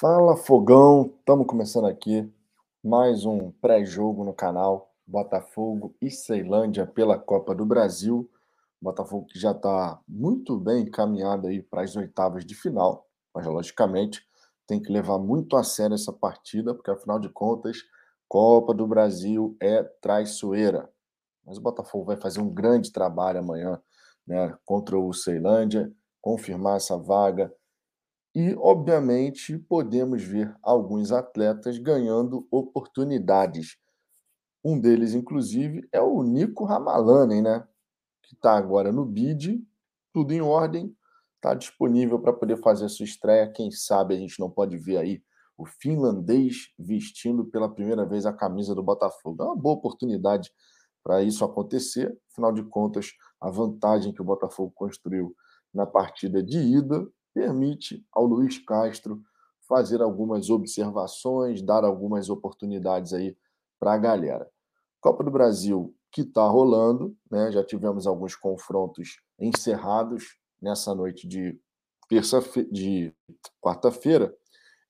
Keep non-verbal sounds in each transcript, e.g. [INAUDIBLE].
Fala Fogão, estamos começando aqui mais um pré-jogo no canal Botafogo e Ceilândia pela Copa do Brasil. Botafogo que já está muito bem encaminhado aí para as oitavas de final, mas logicamente tem que levar muito a sério essa partida, porque afinal de contas, Copa do Brasil é traiçoeira. Mas o Botafogo vai fazer um grande trabalho amanhã, né, contra o Ceilândia, confirmar essa vaga e, obviamente, podemos ver alguns atletas ganhando oportunidades. Um deles, inclusive, é o Nico Ramalanen, né? Que está agora no BID, tudo em ordem, está disponível para poder fazer a sua estreia. Quem sabe a gente não pode ver aí o finlandês vestindo pela primeira vez a camisa do Botafogo. É uma boa oportunidade para isso acontecer. Afinal de contas, a vantagem que o Botafogo construiu na partida de ida permite ao Luiz Castro fazer algumas observações, dar algumas oportunidades aí para a galera. Copa do Brasil que está rolando, né? Já tivemos alguns confrontos encerrados nessa noite de terça de quarta-feira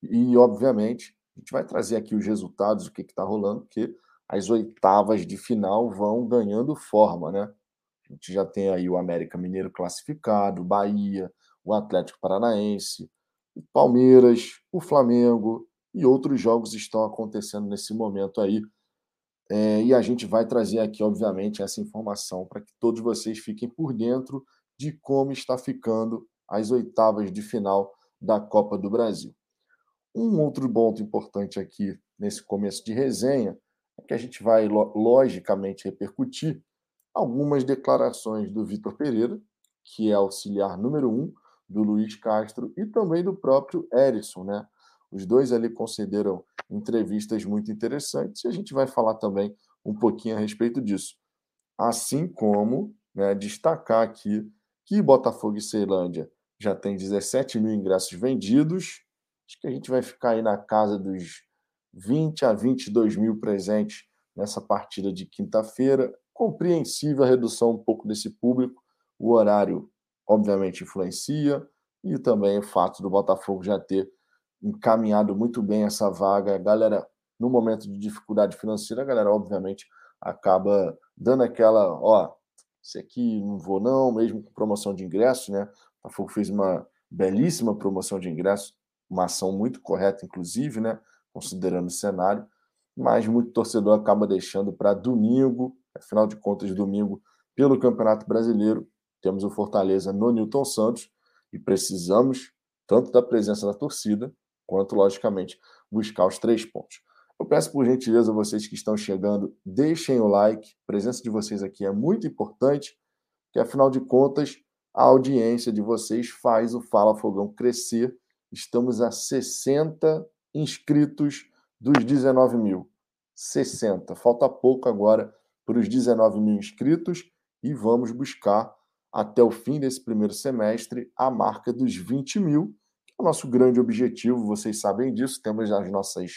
e obviamente a gente vai trazer aqui os resultados, o que está rolando, porque as oitavas de final vão ganhando forma, né? A gente já tem aí o América Mineiro classificado, Bahia, o Atlético Paranaense, o Palmeiras, o Flamengo e outros jogos estão acontecendo nesse momento aí. É, e a gente vai trazer aqui, obviamente, essa informação para que todos vocês fiquem por dentro de como está ficando as oitavas de final da Copa do Brasil. Um outro ponto importante aqui nesse começo de resenha é que a gente vai, logicamente, repercutir algumas declarações do Vitor Pereira, que é auxiliar número um do Luiz Castro e também do próprio Erisson, né? Os dois ali concederam entrevistas muito interessantes e a gente vai falar também um pouquinho a respeito disso. Assim como né, destacar aqui que Botafogo e Ceilândia já tem 17 mil ingressos vendidos. Acho que a gente vai ficar aí na casa dos 20 a 22 mil presentes nessa partida de quinta-feira. Compreensível a redução um pouco desse público. O horário obviamente influencia, e também o fato do Botafogo já ter encaminhado muito bem essa vaga. A galera, no momento de dificuldade financeira, a galera, obviamente, acaba dando aquela, ó, esse aqui não vou não, mesmo com promoção de ingresso, né? O Botafogo fez uma belíssima promoção de ingresso, uma ação muito correta, inclusive, né? Considerando o cenário, mas muito torcedor acaba deixando para domingo, afinal de contas, domingo, pelo Campeonato Brasileiro, temos o Fortaleza no Newton Santos e precisamos tanto da presença da torcida quanto, logicamente, buscar os três pontos. Eu peço por gentileza vocês que estão chegando, deixem o like. A presença de vocês aqui é muito importante, porque afinal de contas, a audiência de vocês faz o Fala Fogão crescer. Estamos a 60 inscritos dos 19 mil. 60. Falta pouco agora para os 19 mil inscritos e vamos buscar até o fim desse primeiro semestre a marca dos 20 mil, que é o nosso grande objetivo, vocês sabem disso, temos as nossas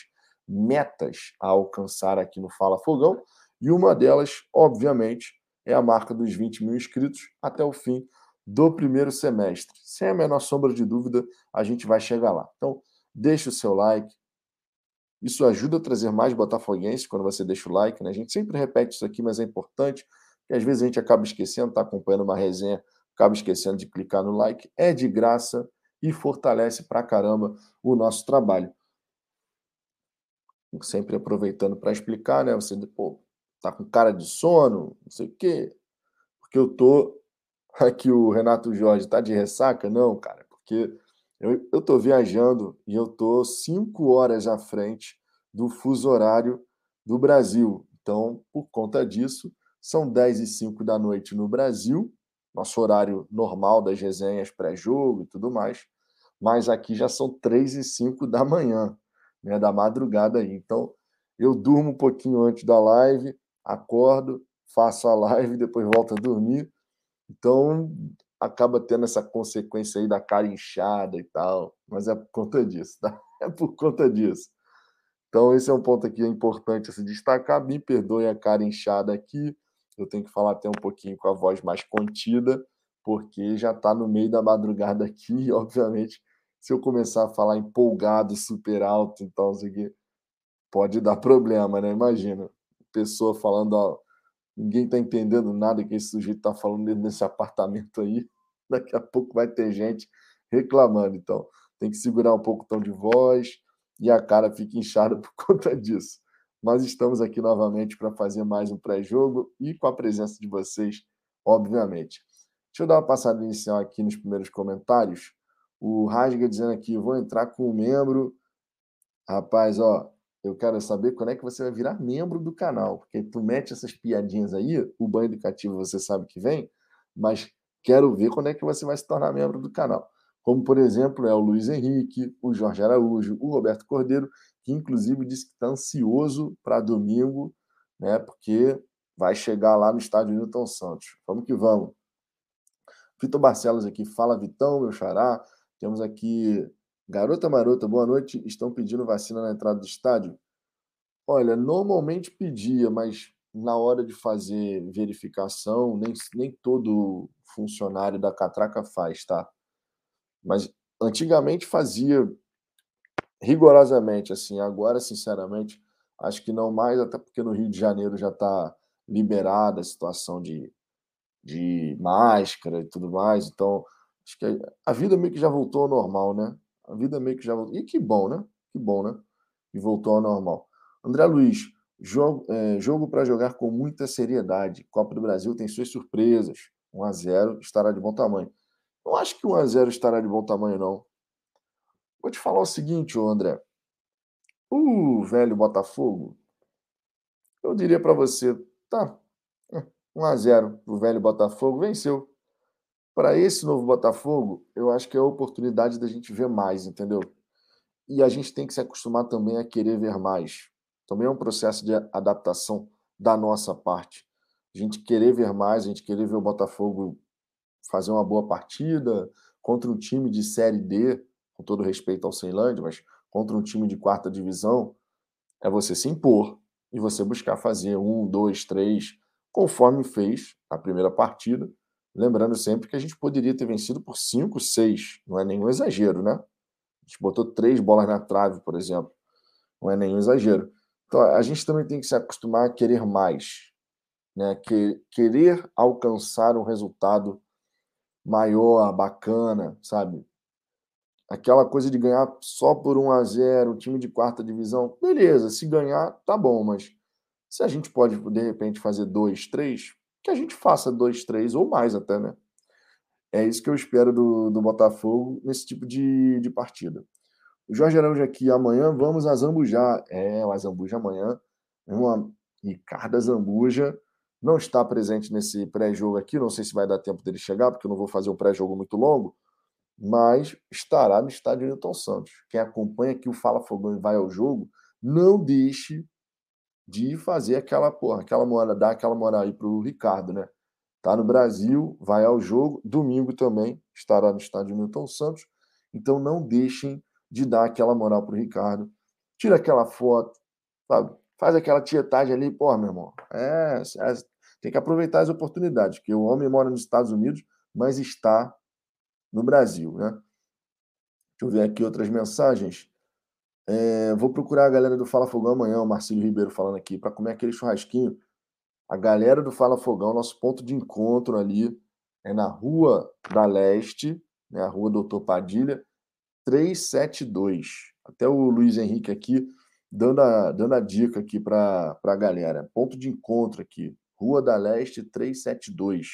metas a alcançar aqui no Fala Fogão, e uma delas, obviamente, é a marca dos 20 mil inscritos até o fim do primeiro semestre. Sem a menor sombra de dúvida, a gente vai chegar lá. Então, deixa o seu like. Isso ajuda a trazer mais botafoguenses quando você deixa o like. Né? A gente sempre repete isso aqui, mas é importante que às vezes a gente acaba esquecendo, está acompanhando uma resenha, acaba esquecendo de clicar no like. É de graça e fortalece pra caramba o nosso trabalho. Sempre aproveitando para explicar, né? Você, pô, tá com cara de sono, não sei o quê. Porque eu tô. [LAUGHS] Aqui o Renato Jorge tá de ressaca? Não, cara, porque eu, eu tô viajando e eu tô cinco horas à frente do fuso horário do Brasil. Então, por conta disso, são 10 e 5 da noite no Brasil, nosso horário normal das resenhas pré-jogo e tudo mais. Mas aqui já são 3 e 5 da manhã, né, da madrugada aí. Então, eu durmo um pouquinho antes da live, acordo, faço a live, depois volto a dormir. Então, acaba tendo essa consequência aí da cara inchada e tal, mas é por conta disso, tá? [LAUGHS] É por conta disso. Então, esse é um ponto aqui importante a se destacar. Me perdoe a cara inchada aqui, eu tenho que falar até um pouquinho com a voz mais contida, porque já está no meio da madrugada aqui, [LAUGHS] e, obviamente, se eu começar a falar empolgado, super alto, então, pode dar problema, né? Imagina, pessoa falando, ó, ninguém tá entendendo nada que esse sujeito tá falando dentro desse apartamento aí. [LAUGHS] Daqui a pouco vai ter gente reclamando. Então, tem que segurar um pouco o tom de voz e a cara fica inchada [LAUGHS] por conta disso. Mas estamos aqui novamente para fazer mais um pré-jogo e com a presença de vocês, obviamente. Deixa eu dar uma passada inicial aqui nos primeiros comentários. O Rasga dizendo aqui, vou entrar com o membro. Rapaz, ó, eu quero saber quando é que você vai virar membro do canal, porque tu mete essas piadinhas aí, o banho educativo você sabe que vem, mas quero ver quando é que você vai se tornar membro do canal. Como, por exemplo, é o Luiz Henrique, o Jorge Araújo, o Roberto Cordeiro, que inclusive disse que está ansioso para domingo, né? Porque vai chegar lá no estádio Newton Santos. Vamos que vamos. Vitor Barcelos aqui, fala Vitão, meu xará. Temos aqui Garota Marota, boa noite. Estão pedindo vacina na entrada do estádio? Olha, normalmente pedia, mas na hora de fazer verificação, nem, nem todo funcionário da catraca faz, tá? Mas antigamente fazia rigorosamente assim. Agora, sinceramente, acho que não mais, até porque no Rio de Janeiro já está liberada a situação de, de máscara e tudo mais. Então, acho que a vida meio que já voltou ao normal, né? A vida meio que já voltou. E que bom, né? Que bom, né? E voltou ao normal. André Luiz, jogo, é, jogo para jogar com muita seriedade. Copa do Brasil tem suas surpresas. 1 a 0 estará de bom tamanho. Não acho que 1 a 0 estará de bom tamanho, não. Vou te falar o seguinte, André. O velho Botafogo, eu diria para você, tá, 1 a 0 o velho Botafogo venceu. Para esse novo Botafogo, eu acho que é a oportunidade da gente ver mais, entendeu? E a gente tem que se acostumar também a querer ver mais. Também é um processo de adaptação da nossa parte. A gente querer ver mais, a gente querer ver o Botafogo fazer uma boa partida contra um time de Série D, com todo respeito ao Ceilândia, mas contra um time de quarta divisão, é você se impor e você buscar fazer um, dois, três, conforme fez na primeira partida. Lembrando sempre que a gente poderia ter vencido por cinco, seis, não é nenhum exagero, né? A gente botou três bolas na trave, por exemplo, não é nenhum exagero. Então a gente também tem que se acostumar a querer mais, né? Que, querer alcançar um resultado maior, bacana, sabe? aquela coisa de ganhar só por 1 a 0 o time de quarta divisão, beleza, se ganhar, tá bom, mas se a gente pode, de repente, fazer 2, 3, que a gente faça 2, 3 ou mais até, né? É isso que eu espero do, do Botafogo nesse tipo de, de partida. O Jorge Araújo aqui, amanhã vamos a Zambuja. É, o Zambuja amanhã. Uma Ricardo Zambuja não está presente nesse pré-jogo aqui. Não sei se vai dar tempo dele chegar, porque eu não vou fazer um pré-jogo muito longo mas estará no estádio Newton Santos. Quem acompanha aqui o Fala Fogão e vai ao jogo, não deixe de fazer aquela porra, aquela moral, dar aquela moral aí pro Ricardo, né? Tá no Brasil, vai ao jogo, domingo também estará no estádio Newton Santos. Então não deixem de dar aquela moral pro Ricardo. Tira aquela foto, sabe? Faz aquela tietagem ali, porra, meu irmão. É, é, tem que aproveitar as oportunidades, porque o homem mora nos Estados Unidos, mas está no Brasil. Né? Deixa eu ver aqui outras mensagens. É, vou procurar a galera do Fala Fogão amanhã, o Marcelo Ribeiro falando aqui, para comer aquele churrasquinho. A galera do Fala Fogão, nosso ponto de encontro ali é na Rua da Leste, né, a Rua Doutor Padilha, 372. Até o Luiz Henrique aqui dando a, dando a dica aqui para a galera. Ponto de encontro aqui, Rua da Leste 372.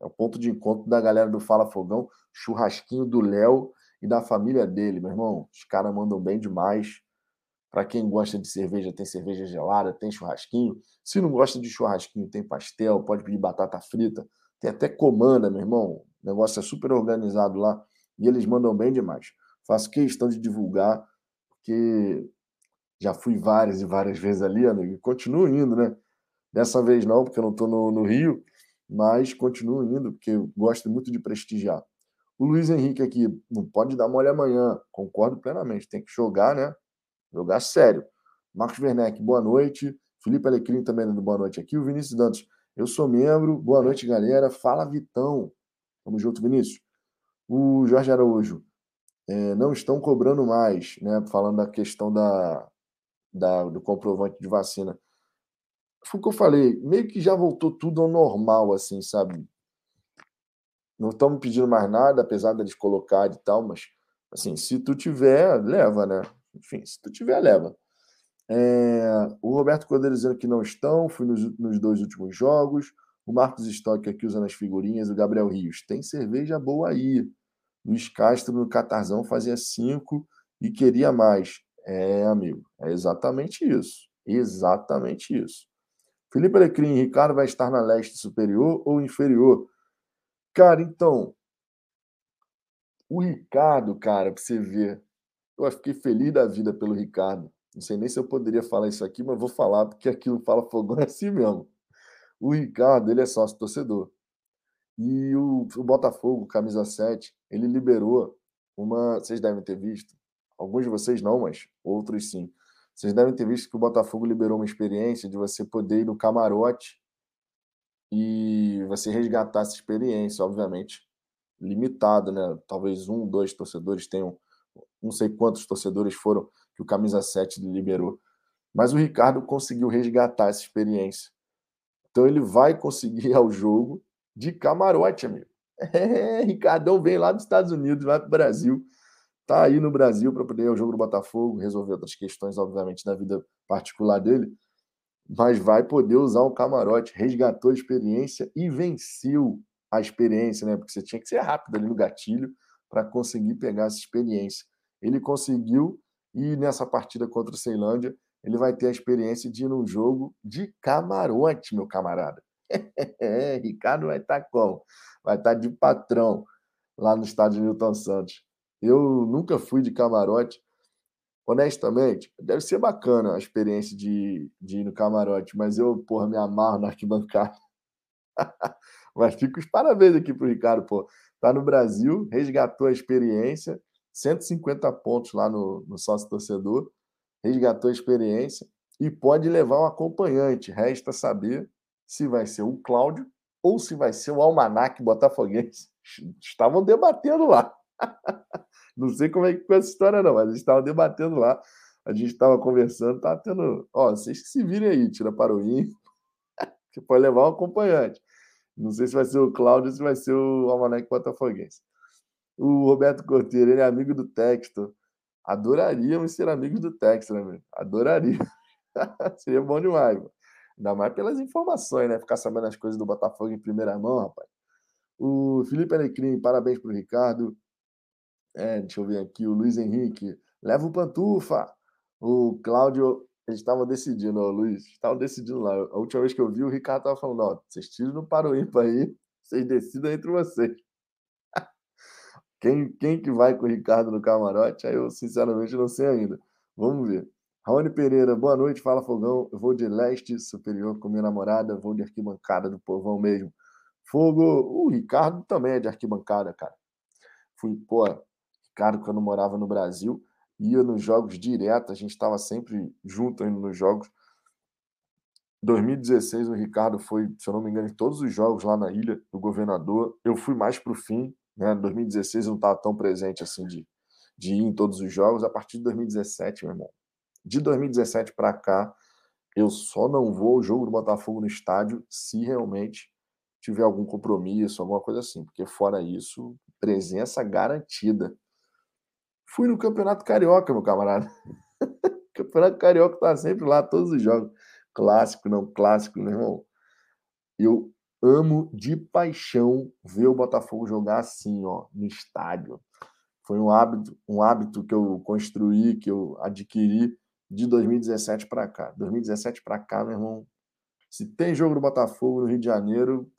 É o ponto de encontro da galera do Fala Fogão, churrasquinho do Léo e da família dele, meu irmão. Os caras mandam bem demais. Para quem gosta de cerveja, tem cerveja gelada, tem churrasquinho. Se não gosta de churrasquinho, tem pastel, pode pedir batata frita. Tem até comanda, meu irmão. O negócio é super organizado lá e eles mandam bem demais. Faço questão de divulgar, porque já fui várias e várias vezes ali, amigo, e continuo indo, né? Dessa vez não, porque eu não estou no, no Rio, mas continuo indo, porque eu gosto muito de prestigiar. O Luiz Henrique aqui, não pode dar mole amanhã, concordo plenamente, tem que jogar, né? Jogar sério. Marcos Werneck, boa noite. Felipe Alecrim também dando boa noite aqui. O Vinícius Dantas, eu sou membro. Boa noite, galera. Fala, Vitão. Tamo junto, Vinícius. O Jorge Araújo. é, não estão cobrando mais, né? Falando da questão da, da, do comprovante de vacina. Foi o que eu falei, meio que já voltou tudo ao normal, assim, sabe? Não estamos pedindo mais nada, apesar deles colocar e tal, mas, assim, se tu tiver, leva, né? Enfim, se tu tiver, leva. É, o Roberto Cordeiro dizendo que não estão, fui nos, nos dois últimos jogos. O Marcos Stock aqui usando as figurinhas. O Gabriel Rios, tem cerveja boa aí. Luiz Castro no Catarzão fazia cinco e queria mais. É, amigo, é exatamente isso. Exatamente isso. Felipe Alecrim, Ricardo vai estar na leste superior ou inferior? Cara, então, o Ricardo, cara, pra você ver, eu fiquei feliz da vida pelo Ricardo. Não sei nem se eu poderia falar isso aqui, mas vou falar porque aquilo fala fogão é [LAUGHS] assim mesmo. O Ricardo, ele é sócio torcedor. E o, o Botafogo, camisa 7, ele liberou uma. Vocês devem ter visto, alguns de vocês não, mas outros sim. Vocês devem ter visto que o Botafogo liberou uma experiência de você poder ir no camarote e você resgatar essa experiência, obviamente, limitado, né? Talvez um, dois torcedores tenham, não sei quantos torcedores foram que o camisa 7 liberou. Mas o Ricardo conseguiu resgatar essa experiência. Então ele vai conseguir ir ao jogo de camarote, amigo. [LAUGHS] É, Ricardão vem lá dos Estados Unidos, vai para o Brasil. Tá aí no Brasil para poder ao jogo do Botafogo, resolver outras questões, obviamente, da vida particular dele. Mas vai poder usar o camarote, resgatou a experiência e venceu a experiência, né? Porque você tinha que ser rápido ali no gatilho para conseguir pegar essa experiência. Ele conseguiu e nessa partida contra o Ceilândia, ele vai ter a experiência de ir num jogo de camarote, meu camarada. [LAUGHS] É, Ricardo vai estar tá como? Vai estar tá de patrão lá no estádio Newton Santos. Eu nunca fui de camarote. Honestamente, deve ser bacana a experiência de, de ir no camarote, mas eu, porra, me amarro na arquibancada. [LAUGHS] mas fico os parabéns aqui pro Ricardo, pô. Tá no Brasil, resgatou a experiência, 150 pontos lá no, no sócio torcedor, resgatou a experiência e pode levar um acompanhante. Resta saber se vai ser o Cláudio ou se vai ser o Almanac Botafoguense. [LAUGHS] Estavam debatendo lá. [LAUGHS] Não sei como é que foi essa história, não, mas eles estavam debatendo lá. A gente estava conversando, estava tendo. Ó, vocês que se virem aí, tira para o IN, que [LAUGHS] pode levar um acompanhante. Não sei se vai ser o Cláudio ou se vai ser o Almanac Botafoguense. O Roberto Corteiro, ele é amigo do Texto. Adoraríamos ser amigos do Texto, né, meu? Adoraria. [LAUGHS] Seria bom demais, mano. Ainda mais pelas informações, né? Ficar sabendo as coisas do Botafogo em primeira mão, rapaz. O Felipe Alecrim, parabéns pro Ricardo. É, deixa eu ver aqui, o Luiz Henrique, leva o Pantufa. O Cláudio, eles estavam decidindo, ó, Luiz, estavam decidindo lá. A última vez que eu vi, o Ricardo estava falando, ó, vocês tiram no Paro Ímpar aí, vocês decidam entre vocês. [LAUGHS] quem, quem que vai com o Ricardo no camarote? Aí eu, sinceramente, não sei ainda. Vamos ver. Raoni Pereira, boa noite, fala Fogão. Eu vou de leste superior com minha namorada, vou de arquibancada do povão mesmo. Fogo, o Ricardo também é de arquibancada, cara. Fui, pô, Ricardo, quando morava no Brasil, ia nos jogos direto, a gente estava sempre junto indo nos jogos. 2016, o Ricardo foi, se eu não me engano, em todos os jogos lá na ilha do governador. Eu fui mais para o fim, né? 2016 eu não estava tão presente assim de, de ir em todos os jogos. A partir de 2017, meu irmão, de 2017 para cá, eu só não vou ao jogo do Botafogo no estádio se realmente tiver algum compromisso, alguma coisa assim, porque fora isso, presença garantida. Fui no Campeonato Carioca, meu camarada. [LAUGHS] Campeonato Carioca tá sempre lá, todos os jogos. Clássico, não clássico, meu irmão. Eu amo de paixão ver o Botafogo jogar assim, ó, no estádio. Foi um hábito, um hábito que eu construí, que eu adquiri de 2017 para cá. 2017 para cá, meu irmão, se tem jogo do Botafogo no Rio de Janeiro,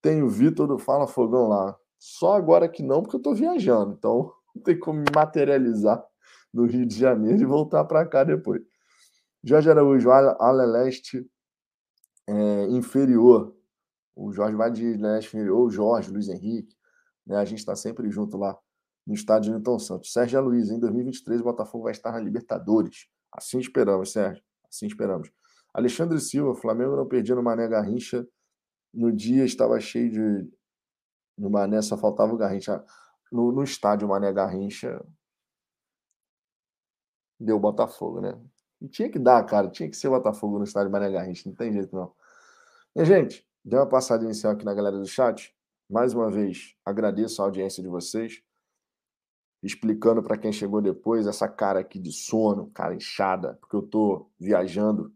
tem o Vitor do Fala Fogão lá. Só agora que não, porque eu estou viajando. Então, tem como materializar no Rio de Janeiro e voltar para cá depois. Jorge Araújo, Aleleste é, inferior. O Jorge vai de Leste inferior, o Jorge, Luiz Henrique. Né? A gente está sempre junto lá no estádio Newton Santos. Sérgio Aloysio, em 2023 o Botafogo vai estar na Libertadores. Assim esperamos, Sérgio. Assim esperamos. Alexandre Silva, Flamengo não perdia no Mané Garrincha. No dia estava cheio de. No Mané só faltava o Garrincha. No, no estádio Mané Garrincha, deu Botafogo, né? E tinha que dar, cara, tinha que ser Botafogo no estádio Mané Garrincha, não tem jeito não. E, gente, deu uma passada inicial aqui na galera do chat. Mais uma vez, agradeço a audiência de vocês. Explicando para quem chegou depois essa cara aqui de sono, cara inchada, porque eu tô viajando.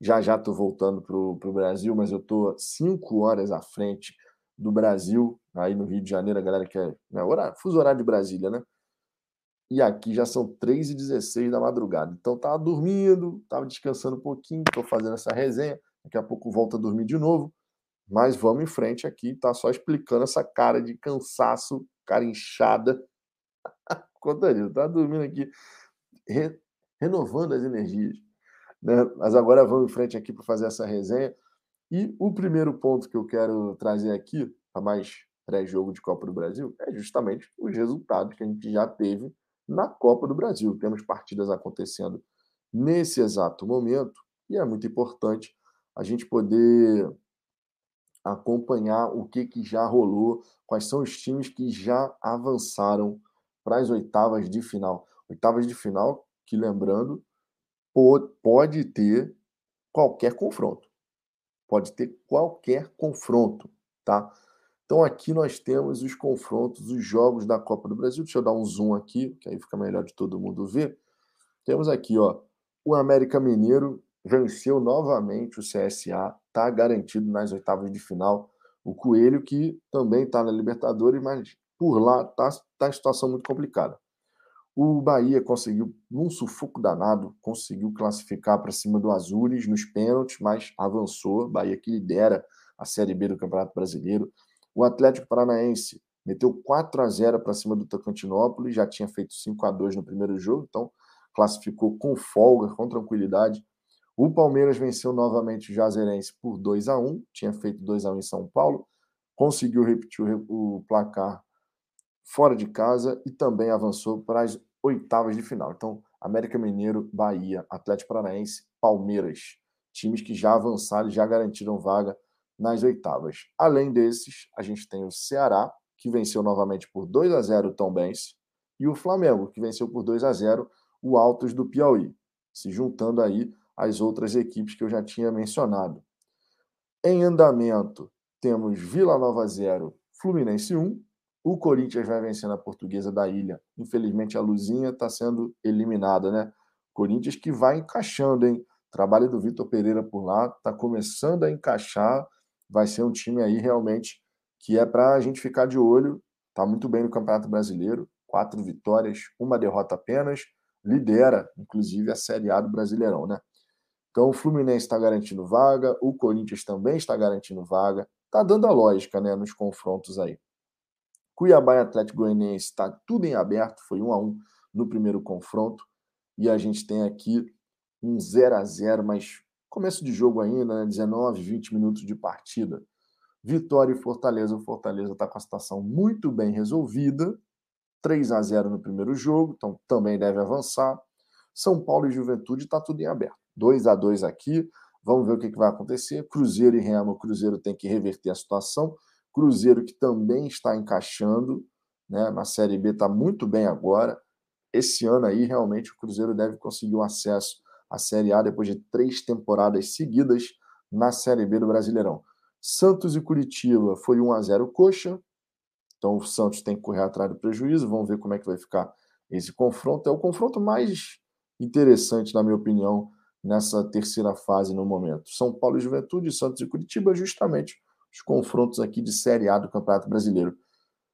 Já já tô voltando pro, pro Brasil, mas eu tô cinco horas à frente do Brasil, aí no Rio de Janeiro, a galera que é né, horário, fuso horário de Brasília, né? E aqui já são 3h16 da madrugada. Então tava dormindo, tava descansando um pouquinho, tô fazendo essa resenha. Daqui a pouco volta a dormir de novo. Mas vamos em frente aqui, tá só explicando essa cara de cansaço, cara inchada. [LAUGHS] Contaria, tá dormindo aqui, re, renovando as energias. Né? Mas agora vamos em frente aqui para fazer essa resenha. E o primeiro ponto que eu quero trazer aqui, para mais pré-jogo de Copa do Brasil, é justamente os resultados que a gente já teve na Copa do Brasil. Temos partidas acontecendo nesse exato momento e é muito importante a gente poder acompanhar o que, que já rolou, quais são os times que já avançaram para as oitavas de final. Oitavas de final, que lembrando, pode ter qualquer confronto. Pode ter qualquer confronto, tá? Então aqui nós temos os confrontos, os jogos da Copa do Brasil. Deixa eu dar um zoom aqui, que aí fica melhor de todo mundo ver. Temos aqui, ó, o América Mineiro venceu novamente o CSA, está garantido nas oitavas de final. O Coelho, que também está na Libertadores, mas por lá está tá em situação muito complicada. O Bahia conseguiu, num sufoco danado, conseguiu classificar para cima do Azures nos pênaltis, mas avançou. Bahia que lidera a Série B do Campeonato Brasileiro. O Atlético Paranaense meteu 4 a 0 para cima do Tocantinópolis, já tinha feito 5 a 2 no primeiro jogo, então classificou com folga, com tranquilidade. O Palmeiras venceu novamente o Jazerense por 2 a 1 tinha feito 2 a 1 em São Paulo, conseguiu repetir o placar fora de casa e também avançou para as oitavas de final. Então, América Mineiro, Bahia, Atlético Paranaense, Palmeiras, times que já avançaram e já garantiram vaga nas oitavas. Além desses, a gente tem o Ceará, que venceu novamente por 2 a 0 o Tom Benz, e o Flamengo, que venceu por 2 a 0 o Altos do Piauí, se juntando aí às outras equipes que eu já tinha mencionado. Em andamento, temos Vila Nova 0, Fluminense 1. O Corinthians vai vencendo a Portuguesa da Ilha. Infelizmente, a Luzinha está sendo eliminada, né? Corinthians que vai encaixando, hein? Trabalho do Vitor Pereira por lá, está começando a encaixar vai ser um time aí realmente que é para a gente ficar de olho. Está muito bem no Campeonato Brasileiro, quatro vitórias, uma derrota apenas, lidera, inclusive, a Série A do Brasileirão, né? Então o Fluminense está garantindo vaga, o Corinthians também está garantindo vaga, está dando a lógica, né, nos confrontos aí. Cuiabá e Atlético Goianiense está tudo em aberto, foi um a um no primeiro confronto, e a gente tem aqui um 0 a 0 mas Começo de jogo ainda, né? 19, 20 minutos de partida. Vitória e Fortaleza. O Fortaleza está com a situação muito bem resolvida. 3 a 0 no primeiro jogo, então também deve avançar. São Paulo e Juventude está tudo em aberto. 2 a 2 aqui. Vamos ver o que, que vai acontecer. Cruzeiro e Remo. O Cruzeiro tem que reverter a situação. Cruzeiro que também está encaixando. Né? Na Série B está muito bem agora. Esse ano aí, realmente, o Cruzeiro deve conseguir o acesso a Série A depois de três temporadas seguidas na Série B do Brasileirão. Santos e Curitiba foi 1 a 0 coxa. Então o Santos tem que correr atrás do prejuízo. Vamos ver como é que vai ficar esse confronto. É o confronto mais interessante, na minha opinião, nessa terceira fase no momento. São Paulo e Juventude, Santos e Curitiba, justamente os confrontos aqui de Série A do Campeonato Brasileiro.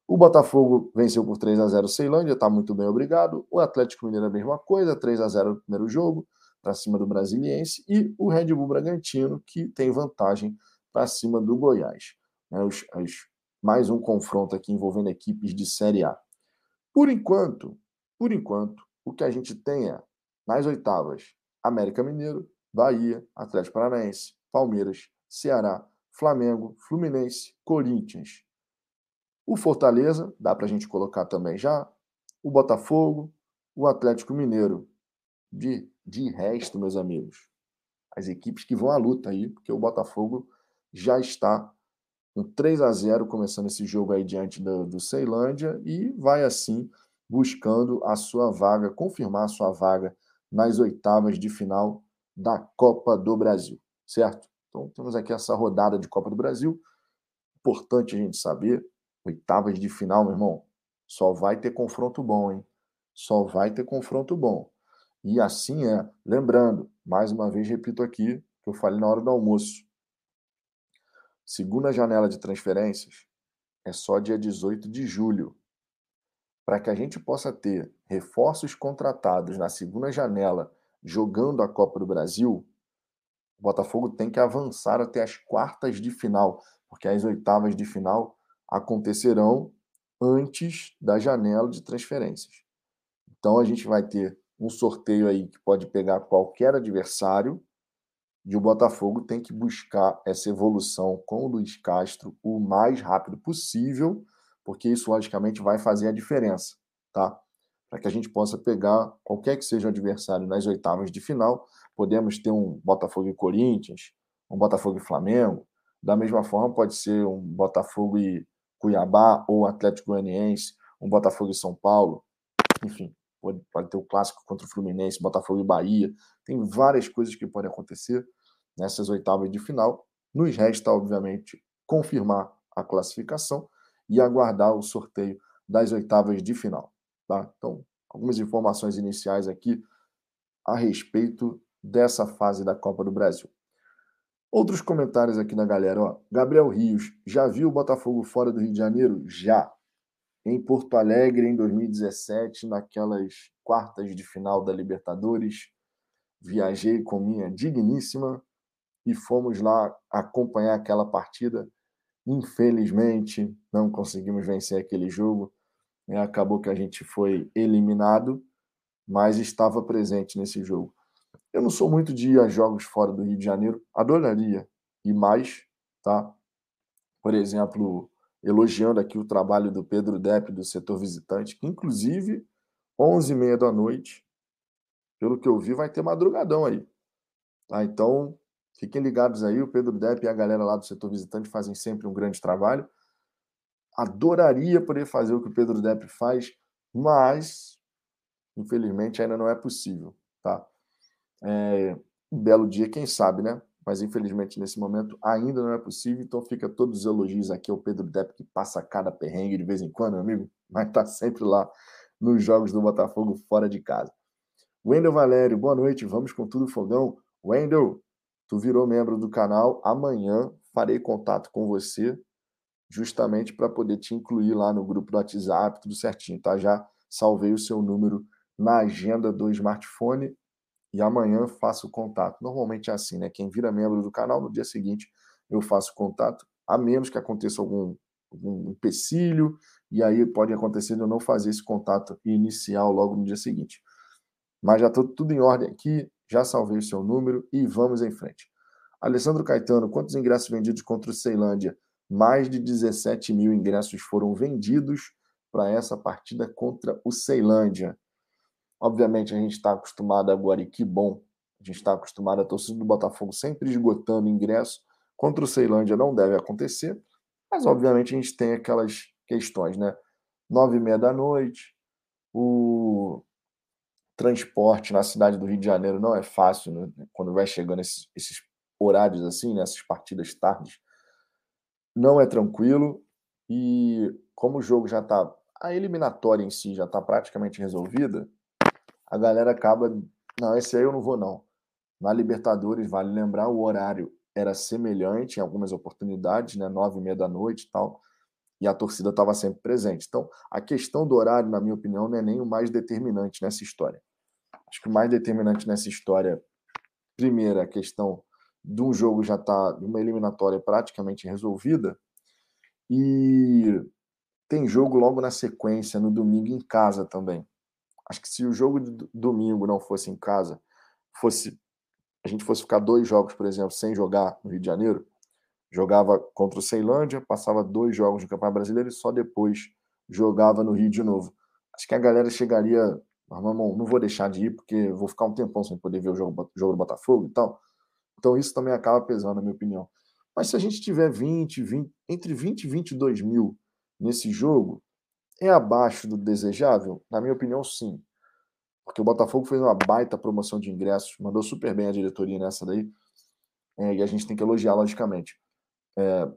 O Botafogo venceu por 3 a 0 o Ceilândia, está muito bem, obrigado. O Atlético Mineiro a mesma coisa, 3 a 0 no primeiro jogo para cima do Brasiliense e o Red Bull Bragantino, que tem vantagem para cima do Goiás. Né, os, mais um confronto aqui envolvendo equipes de Série A. Por enquanto, por enquanto, o que a gente tem é, nas oitavas, América Mineiro, Bahia, Atlético Paranaense, Palmeiras, Ceará, Flamengo, Fluminense, Corinthians. O Fortaleza, dá para a gente colocar também já, o Botafogo, o Atlético Mineiro. De de resto, meus amigos, as equipes que vão à luta aí, porque o Botafogo já está um 3 a 0 começando esse jogo aí diante do, do Ceilândia e vai assim buscando a sua vaga, confirmar a sua vaga nas oitavas de final da Copa do Brasil, certo? Então temos aqui essa rodada de Copa do Brasil. Importante a gente saber, oitavas de final, meu irmão, só vai ter confronto bom, hein? Só vai ter confronto bom. E assim é. Lembrando, mais uma vez repito aqui, que eu falei na hora do almoço. Segunda janela de transferências é só dia 18 de julho. Para que a gente possa ter reforços contratados na segunda janela jogando a Copa do Brasil, o Botafogo tem que avançar até as quartas de final, porque as oitavas de final acontecerão antes da janela de transferências. Então a gente vai ter um sorteio aí que pode pegar qualquer adversário e o Botafogo tem que buscar essa evolução com o Luiz Castro o mais rápido possível, porque isso logicamente vai fazer a diferença, tá? Para que a gente possa pegar qualquer que seja o adversário nas oitavas de final, podemos ter um Botafogo e Corinthians, um Botafogo e Flamengo, da mesma forma pode ser um Botafogo e Cuiabá ou Atlético Goianiense, um Botafogo e São Paulo, enfim, pode, pode ter o clássico contra o Fluminense, Botafogo e Bahia. Tem várias coisas que podem acontecer nessas oitavas de final. Nos resta, obviamente, confirmar a classificação e aguardar o sorteio das oitavas de final. Tá? Então, algumas informações iniciais aqui a respeito dessa fase da Copa do Brasil. Outros comentários aqui na galera. Ó. Gabriel Rios, já viu o Botafogo fora do Rio de Janeiro? Já em Porto Alegre em 2017, naquelas quartas de final da Libertadores. Viajei com minha digníssima e fomos lá acompanhar aquela partida. Infelizmente, não conseguimos vencer aquele jogo. Né? Acabou que a gente foi eliminado, mas estava presente nesse jogo. Eu não sou muito de ir a jogos fora do Rio de Janeiro, adoraria ir mais, tá? Por exemplo, elogiando aqui o trabalho do Pedro Depp do setor visitante, que inclusive 11h30 da noite, pelo que eu vi, vai ter madrugadão aí. Tá? Então, fiquem ligados aí, o Pedro Depp e a galera lá do setor visitante fazem sempre um grande trabalho. Adoraria poder fazer o que o Pedro Depp faz, mas infelizmente ainda não é possível, tá? É, um belo dia, quem sabe, né? mas infelizmente nesse momento ainda não é possível, então fica todos os elogios aqui ao Pedro Depp, que passa cada perrengue de vez em quando, amigo, mas está sempre lá nos jogos do Botafogo fora de casa. Wendel Valério, boa noite, vamos com tudo fogão. Wendel, tu virou membro do canal, amanhã farei contato com você justamente para poder te incluir lá no grupo do WhatsApp, tudo certinho, tá? Já salvei o seu número na agenda do smartphone e amanhã faço contato. Normalmente é assim, né? Quem vira membro do canal, no dia seguinte eu faço contato, a menos que aconteça algum, algum empecilho, e aí pode acontecer de eu não fazer esse contato inicial logo no dia seguinte. Mas já estou tudo em ordem aqui, já salvei o seu número e vamos em frente. Alessandro Caetano, quantos ingressos vendidos contra o Ceilândia? Mais de 17 mil ingressos foram vendidos para essa partida contra o Ceilândia. Obviamente, a gente está acostumado agora, e que bom, a gente está acostumado a torcida do Botafogo sempre esgotando ingresso. Contra o Ceilândia não deve acontecer, mas obviamente a gente tem aquelas questões, né? Nove e meia da noite, o transporte na cidade do Rio de Janeiro não é fácil, né? quando vai chegando esses, esses horários assim, nessas né? partidas tardes, não é tranquilo. E como o jogo já está, a eliminatória em si já está praticamente resolvida, a galera acaba. Não, esse aí eu não vou, não. Na Libertadores, vale lembrar, o horário era semelhante em algumas oportunidades, né? Nove e meia da noite e tal. E a torcida estava sempre presente. Então, a questão do horário, na minha opinião, não é nem o mais determinante nessa história. Acho que o mais determinante nessa história, primeiro, a questão de um jogo já tá, de uma eliminatória praticamente resolvida. E tem jogo logo na sequência, no domingo, em casa também. Acho que se o jogo de domingo não fosse em casa, fosse a gente fosse ficar dois jogos, por exemplo, sem jogar no Rio de Janeiro, jogava contra o Ceilândia, passava dois jogos no Campeonato Brasileiro e só depois jogava no Rio de novo. Acho que a galera chegaria, ah, irmão, não vou deixar de ir porque vou ficar um tempão sem poder ver o jogo, jogo do Botafogo e tal. Então isso também acaba pesando, na minha opinião. Mas se a gente tiver 20, 20, entre 20 e 22 mil nesse jogo, é abaixo do desejável? Na minha opinião, sim. Porque o Botafogo fez uma baita promoção de ingressos, mandou super bem a diretoria nessa daí. É, e a gente tem que elogiar, logicamente. É,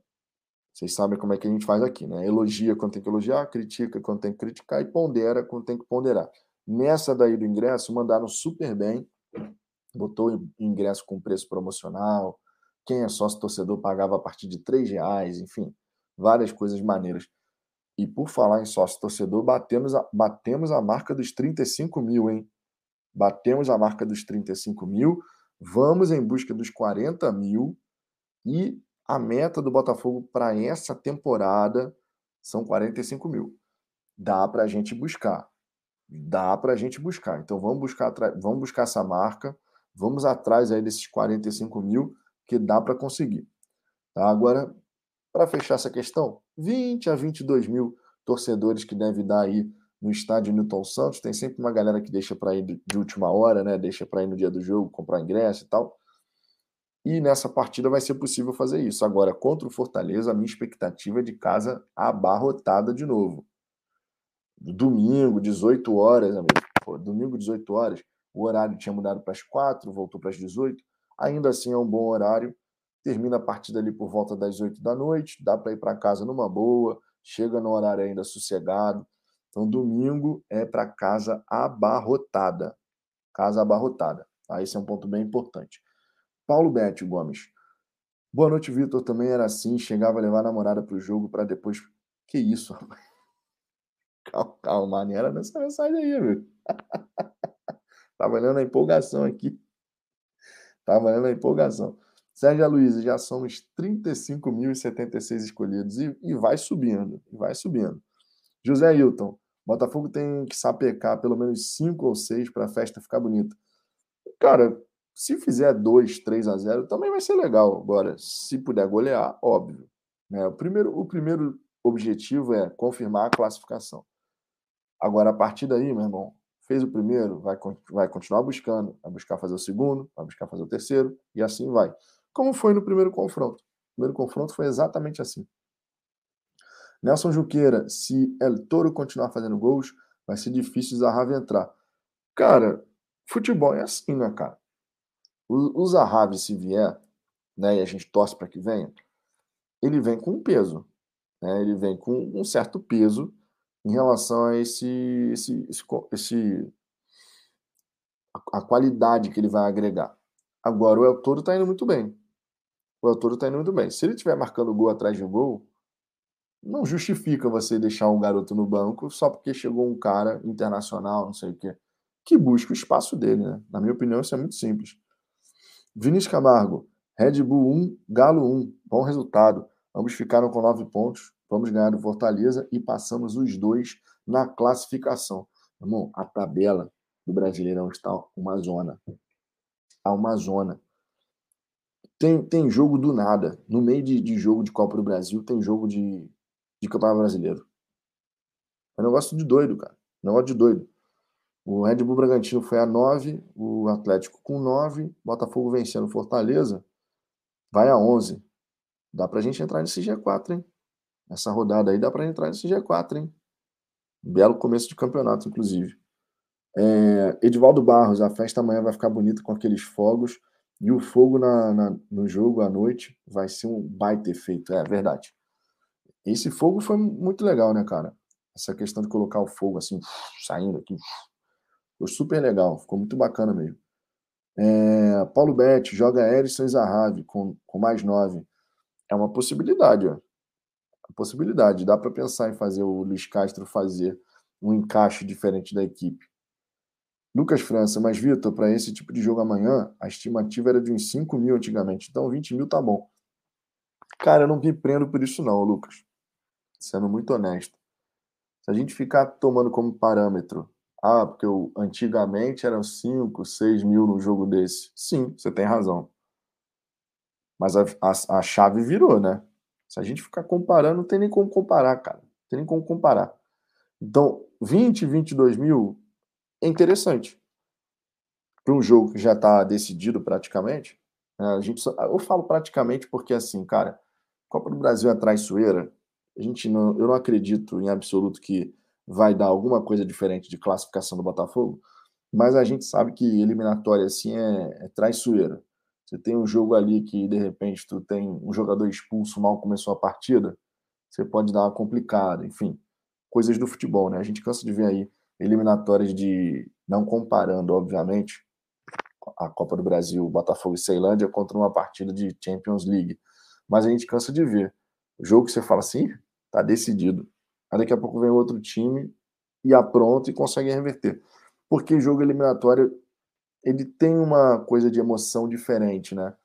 vocês sabem como é que a gente faz aqui, né? Elogia quando tem que elogiar, critica quando tem que criticar e pondera quando tem que ponderar. Nessa daí do ingresso, mandaram super bem, botou ingresso com preço promocional, quem é sócio torcedor pagava a partir de três reais, enfim, várias coisas maneiras. E por falar em sócio torcedor, batemos a, batemos a marca dos 35 mil, hein? Batemos a marca dos 35 mil, vamos em busca dos 40 mil e a meta do Botafogo para essa temporada são 45 mil. Dá para a gente buscar. Dá para a gente buscar. Então vamos buscar, vamos buscar essa marca, vamos atrás aí desses 45 mil que dá para conseguir. Tá? Agora, para fechar essa questão, 20 a 22 mil torcedores que deve dar aí no estádio Newton Santos. Tem sempre uma galera que deixa para ir de última hora, né? Deixa para ir no dia do jogo, comprar ingresso e tal. E nessa partida vai ser possível fazer isso. Agora, contra o Fortaleza, a minha expectativa é de casa abarrotada de novo. Domingo, 18 horas, amigo. Pô, domingo, 18 horas. O horário tinha mudado para as 4, voltou para as 18. Ainda assim é um bom horário. Termina a partida ali por volta das 8 da noite. Dá para ir para casa numa boa. Chega no horário ainda sossegado. Então, domingo é para casa abarrotada. Casa abarrotada. Tá? Esse é um ponto bem importante. Paulo Betti Gomes. Boa noite, Vitor. Também era assim. Chegava a levar a namorada para o jogo para depois. Que isso, rapaz? [LAUGHS] Calma, calma, não era nessa mensagem aí, meu. [LAUGHS] Tava olhando a empolgação aqui. Tava olhando a empolgação. Sérgio Luiz, já somos 35.076 escolhidos e, e vai subindo, e vai subindo. José Hilton, Botafogo tem que sapecar pelo menos 5 ou 6 para a festa ficar bonita. Cara, se fizer 2, 3 a 0, também vai ser legal. Agora, se puder golear, óbvio. Né? O, primeiro, o primeiro objetivo é confirmar a classificação. Agora, a partir daí, meu irmão, fez o primeiro, vai, vai continuar buscando, vai buscar fazer o segundo, vai buscar fazer o terceiro, e assim vai. Como foi no primeiro confronto. O primeiro confronto foi exatamente assim. Nelson Juqueira, se El Toro continuar fazendo gols, vai ser difícil Zahavi entrar. Cara, futebol é assim, né, cara? O, o Zahavi, se vier, né, e a gente torce para que venha, ele vem com um peso. Né? Ele vem com um certo peso em relação a esse, esse, esse, esse a, a, qualidade que ele vai agregar. Agora, o El Toro está indo muito bem. O El está indo muito bem. Se ele estiver marcando gol atrás de gol, não justifica você deixar um garoto no banco só porque chegou um cara internacional, não sei o quê, que busca o espaço dele, né? Na minha opinião, isso é muito simples. Vinícius Camargo, Red Bull 1, Galo 1. Bom resultado. Ambos ficaram com nove pontos. Vamos ganhar do Fortaleza e passamos os dois na classificação. Irmão, a tabela do Brasileirão está uma zona. Há uma zona. Tem, tem jogo do nada. No meio de, de jogo de Copa do Brasil, tem jogo de, de Campeonato Brasileiro. É um negócio de doido, cara. Negócio de doido. O Red Bull Bragantino foi a 9, o Atlético com 9, Botafogo vencendo Fortaleza, vai a 11. Dá pra gente entrar nesse G4, hein? Essa rodada aí dá pra entrar nesse G4, hein? Belo começo de campeonato, inclusive. É, Edivaldo Barros, a festa amanhã vai ficar bonita com aqueles fogos. E o fogo na, na, no jogo à noite vai ser um baita efeito. É verdade. Esse fogo foi muito legal, né, cara? Essa questão de colocar o fogo assim, saindo aqui. Foi super legal, ficou muito bacana mesmo. É, Paulo Betti joga Erison e Zahavi com, com mais nove. É uma possibilidade, ó. Uma possibilidade. Dá para pensar em fazer o Luiz Castro fazer um encaixe diferente da equipe. Lucas França, mas Vitor, para esse tipo de jogo amanhã, a estimativa era de uns 5 mil antigamente, então 20 mil tá bom. Cara, eu não me prendo por isso não, Lucas sendo muito honesto. Se a gente ficar tomando como parâmetro, ah, porque eu, antigamente eram 5, 6 mil no jogo desse. Sim, você tem razão. Mas a, a, a chave virou, né? Se a gente ficar comparando, não tem nem como comparar, cara. Não tem nem como comparar. Então, 20, 22 mil é interessante. Para um jogo que já está decidido praticamente, É, a gente só, eu falo praticamente porque, assim, cara, Copa do Brasil é traiçoeira. A gente não, eu não acredito em absoluto que vai dar alguma coisa diferente de classificação do Botafogo, mas a gente sabe que eliminatória assim é, é traiçoeira. Você tem um jogo ali que de repente tu tem um jogador expulso, mal começou a partida, você pode dar uma complicada, enfim, coisas do futebol, né? A gente cansa de ver aí eliminatórias de não comparando, obviamente, a Copa do Brasil, Botafogo e Ceilândia contra uma partida de Champions League. Mas a gente cansa de ver. O jogo que você fala assim, tá decidido. Aí daqui a pouco vem outro time e apronta e consegue reverter. Porque jogo eliminatório ele tem uma coisa de emoção diferente, né?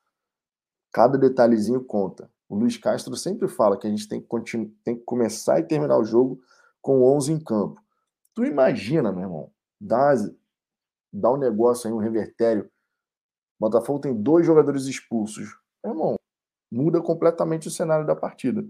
Cada detalhezinho conta. O Luiz Castro sempre fala que a gente tem que, tem que começar e terminar o jogo com 11 em campo. Tu imagina, meu irmão, dá, dá um negócio aí, um revertério. Botafogo tem dois jogadores expulsos. Meu irmão, muda completamente o cenário da partida.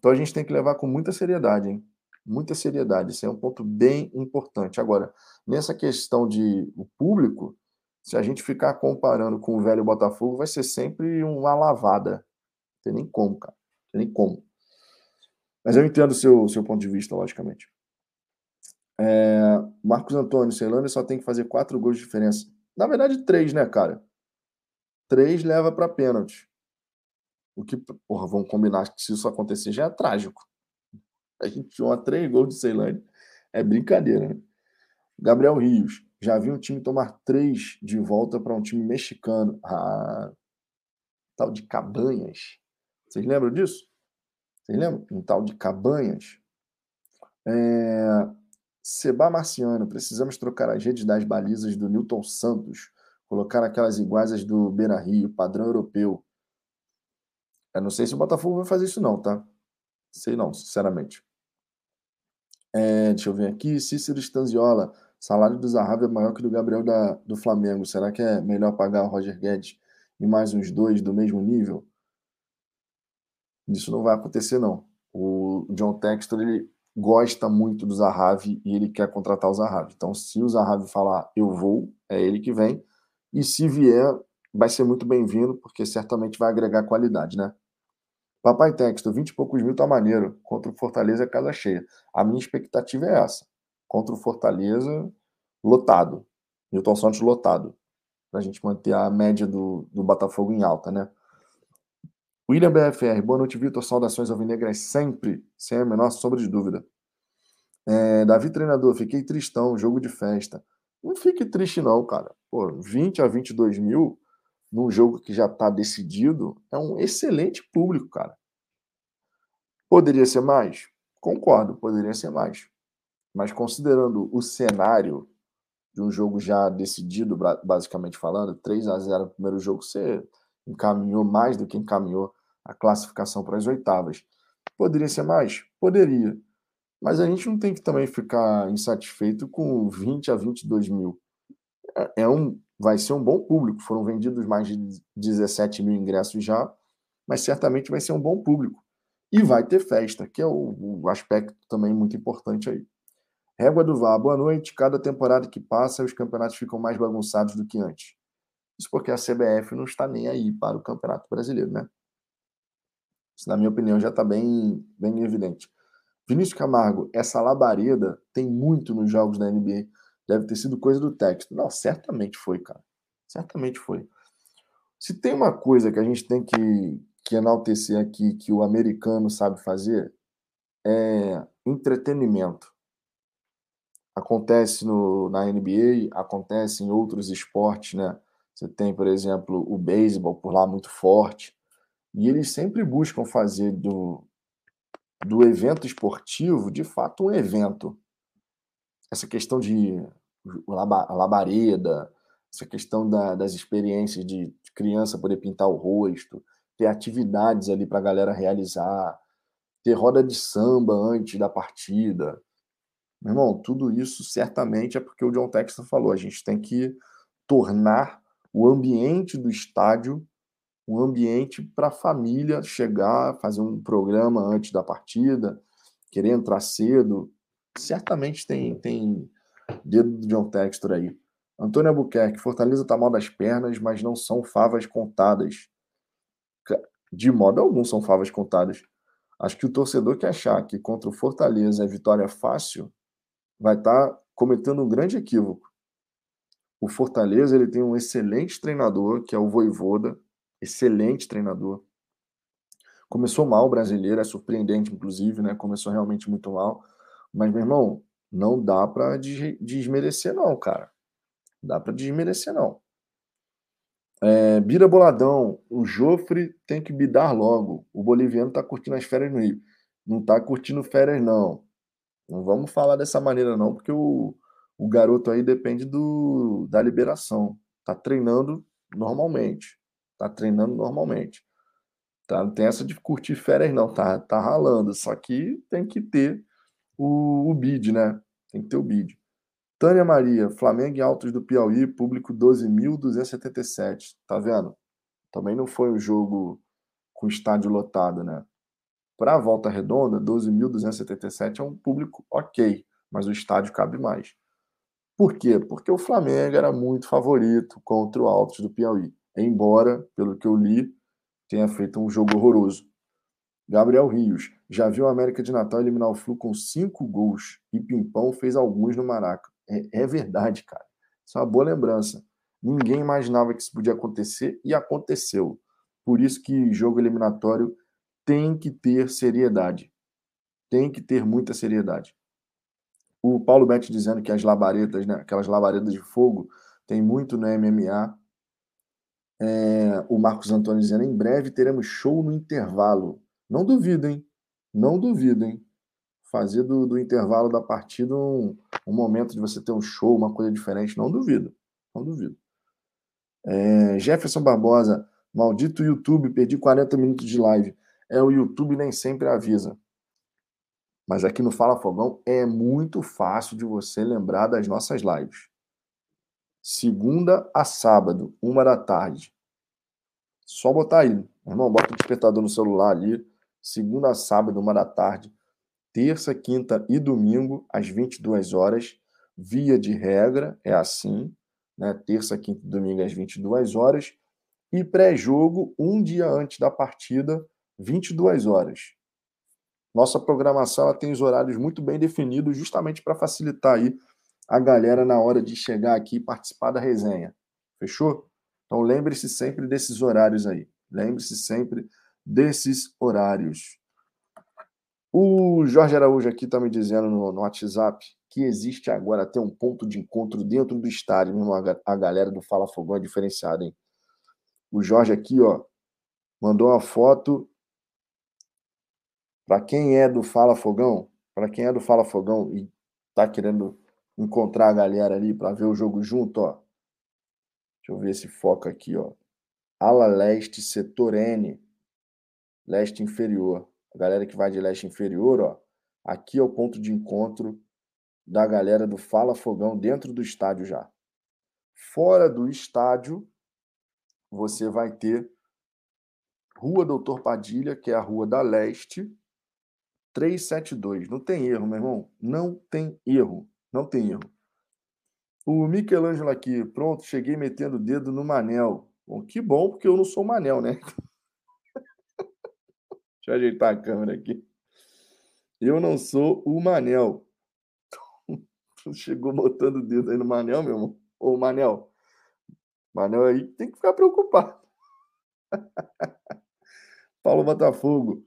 Então a gente tem que levar com muita seriedade, hein? Muita seriedade. Isso é um ponto bem importante. Agora, nessa questão de o público, se a gente ficar comparando com o velho Botafogo, vai ser sempre uma lavada. Não tem nem como, cara. Não tem nem como. Mas eu entendo o seu, seu ponto de vista, logicamente. É, Marcos Antônio, Ceilândia só tem que fazer quatro gols de diferença. Na verdade, três, né, cara? Três leva para pênalti. O que, porra, vamos combinar que se isso acontecer já é trágico. A gente toma três gols de Ceilândia. É brincadeira, né? Gabriel Rios. Já vi um time tomar três de volta para um time mexicano. Ah, tal de Cabanhas. Vocês lembram disso? Vocês lembram? Um tal de Cabanhas. É... Seba Marciano, precisamos trocar as redes das balizas do Newton Santos, colocar aquelas iguais às do Beira Rio, padrão europeu. Eu não sei se o Botafogo vai fazer isso, não, tá? Sei não, sinceramente. É, deixa eu ver aqui. Cícero Stanziola. Salário do Zahavi é maior que do Gabriel da, do Flamengo. Será que é melhor pagar o Roger Guedes e mais uns dois do mesmo nível? Isso não vai acontecer, não. O John Textor, ele gosta muito do Zahavi e ele quer contratar o Zahavi. Então, se o Zahavi falar eu vou, é ele que vem. E se vier, vai ser muito bem-vindo, porque certamente vai agregar qualidade, né? Papai Texto, 20 e poucos mil tá maneiro. Contra o Fortaleza casa cheia. A minha expectativa é essa. Contra o Fortaleza, lotado. Newton Santos lotado. Pra gente manter a média do, do Botafogo em alta, né? William BFR, boa noite, Vitor. Saudações alvinegras sempre, sem a menor sombra de dúvida. É, Davi, treinador, fiquei tristão, jogo de festa. Não fique triste, não, cara. Pô, 20 a 22 mil num jogo que já está decidido é um excelente público, cara. Poderia ser mais? Concordo, poderia ser mais. Mas considerando o cenário de um jogo já decidido, basicamente falando, 3 a 0 no primeiro jogo, você encaminhou mais do que encaminhou a classificação para as oitavas. Poderia ser mais? Poderia. Mas a gente não tem que também ficar insatisfeito com 20 a 22 mil. É, é um, vai ser um bom público. Foram vendidos mais de 17 mil ingressos já, mas certamente vai ser um bom público. E vai ter festa, que é o, o aspecto também muito importante aí. Régua do VAR, boa noite. Cada temporada que passa, os campeonatos ficam mais bagunçados do que antes. Isso porque a CBF não está nem aí para o Campeonato Brasileiro, né? Isso, na minha opinião, já está bem, bem evidente. Vinícius Camargo, essa labareda tem muito nos jogos da NBA. Deve ter sido coisa do texto. Não, certamente foi, cara. Certamente foi. Se tem uma coisa que a gente tem que, que enaltecer aqui, que o americano sabe fazer, é entretenimento. Acontece no, na NBA, acontece em outros esportes, né? Você tem, por exemplo, o beisebol por lá muito forte. E eles sempre buscam fazer do, do evento esportivo, de fato, um evento. Essa questão de labareda, essa questão da, das experiências de criança poder pintar o rosto, ter atividades ali para a galera realizar, ter roda de samba antes da partida. Meu irmão, tudo isso certamente é porque o John Texton falou, a gente tem que tornar o ambiente do estádio, um ambiente para a família chegar, fazer um programa antes da partida, querer entrar cedo. Certamente tem, tem dedo do John Textor aí. Antônio Albuquerque, Fortaleza tá mal das pernas, mas não são favas contadas. De modo algum são favas contadas. Acho que o torcedor que achar que contra o Fortaleza é vitória fácil, vai estar tá cometendo um grande equívoco. O Fortaleza ele tem um excelente treinador, que é o Voivoda, excelente treinador. Começou mal o brasileiro, é surpreendente, inclusive, né? Começou realmente muito mal. Mas, meu irmão, não dá para desmerecer, não, cara. Dá para desmerecer, não. É, Bira Boladão, o Jofre tem que bidar logo. O boliviano tá curtindo as férias no Rio. Não tá curtindo férias, não. Não vamos falar dessa maneira, não, porque o, o garoto aí depende do, da liberação. Tá treinando normalmente. Tá treinando normalmente. Tá? Não tem essa de curtir férias, não. Tá, tá ralando. Só que tem que ter o, o bid, né? Tem que ter o bid. Tânia Maria, Flamengo em Altos do Piauí, público 12.277. Tá vendo? Também não foi um jogo com estádio lotado, né? Para a volta redonda, 12.277 é um público ok, mas o estádio cabe mais. Por quê? Porque o Flamengo era muito favorito contra o Altos do Piauí. Embora, pelo que eu li, tenha feito um jogo horroroso. Gabriel Rios, já viu a América de Natal eliminar o Flu com cinco gols e Pimpão fez alguns no Maraca. É, é verdade, cara. Isso é uma boa lembrança. Ninguém imaginava que isso podia acontecer e aconteceu. Por isso que jogo eliminatório tem que ter seriedade. Tem que ter muita seriedade. O Paulo Betti dizendo que as labaredas, né, aquelas labaredas de fogo, tem muito no MMA. É, o Marcos Antônio dizendo: em breve teremos show no intervalo. Não duvido, hein? Não duvido, hein? Fazer do, do intervalo da partida um, um momento de você ter um show, uma coisa diferente. Não duvido. Não duvido. É, Jefferson Barbosa, maldito YouTube, perdi 40 minutos de live. É, o YouTube nem sempre avisa. Mas aqui no Fala Fogão é muito fácil de você lembrar das nossas lives. Segunda a sábado, uma da tarde. Só botar aí. Irmão, bota o despertador no celular ali. Segunda a sábado, uma da tarde. Terça, quinta e domingo, às 22 horas. Via de regra, é assim. Né? Terça, quinta e domingo, às 22 horas. E pré-jogo, um dia antes da partida, 22 horas. Nossa programação tem os horários muito bem definidos, justamente para facilitar aí a galera na hora de chegar aqui e participar da resenha. Fechou? Então lembre-se sempre desses horários aí. Lembre-se sempre desses horários. O Jorge Araújo aqui está me dizendo no, no, WhatsApp que existe agora até um ponto de encontro dentro do estádio. Mesmo a, a galera do Fala Fogão é diferenciada, hein? O Jorge aqui, ó, mandou uma foto para quem é do Fala Fogão, para quem é do Fala Fogão e tá querendo encontrar a galera ali para ver o jogo junto, ó. Deixa eu ver esse foco aqui, ó. Ala leste, setor N, leste inferior. A galera que vai de leste inferior, ó. Aqui é o ponto de encontro da galera do Fala Fogão dentro do estádio já. Fora do estádio, você vai ter Rua Doutor Padilha, que é a rua da leste, 372. Não tem erro, meu irmão. Não tem erro. Não erro. O Michelangelo aqui, pronto, cheguei metendo o dedo no Manel. Bom, que bom, porque eu não sou Manel, né? [LAUGHS] Deixa eu ajeitar a câmera aqui. Eu não sou o Manel. [LAUGHS] Chegou botando o dedo aí no Manel, meu irmão. Ô, Manel. Manel aí tem que ficar preocupado. [LAUGHS] Paulo Botafogo.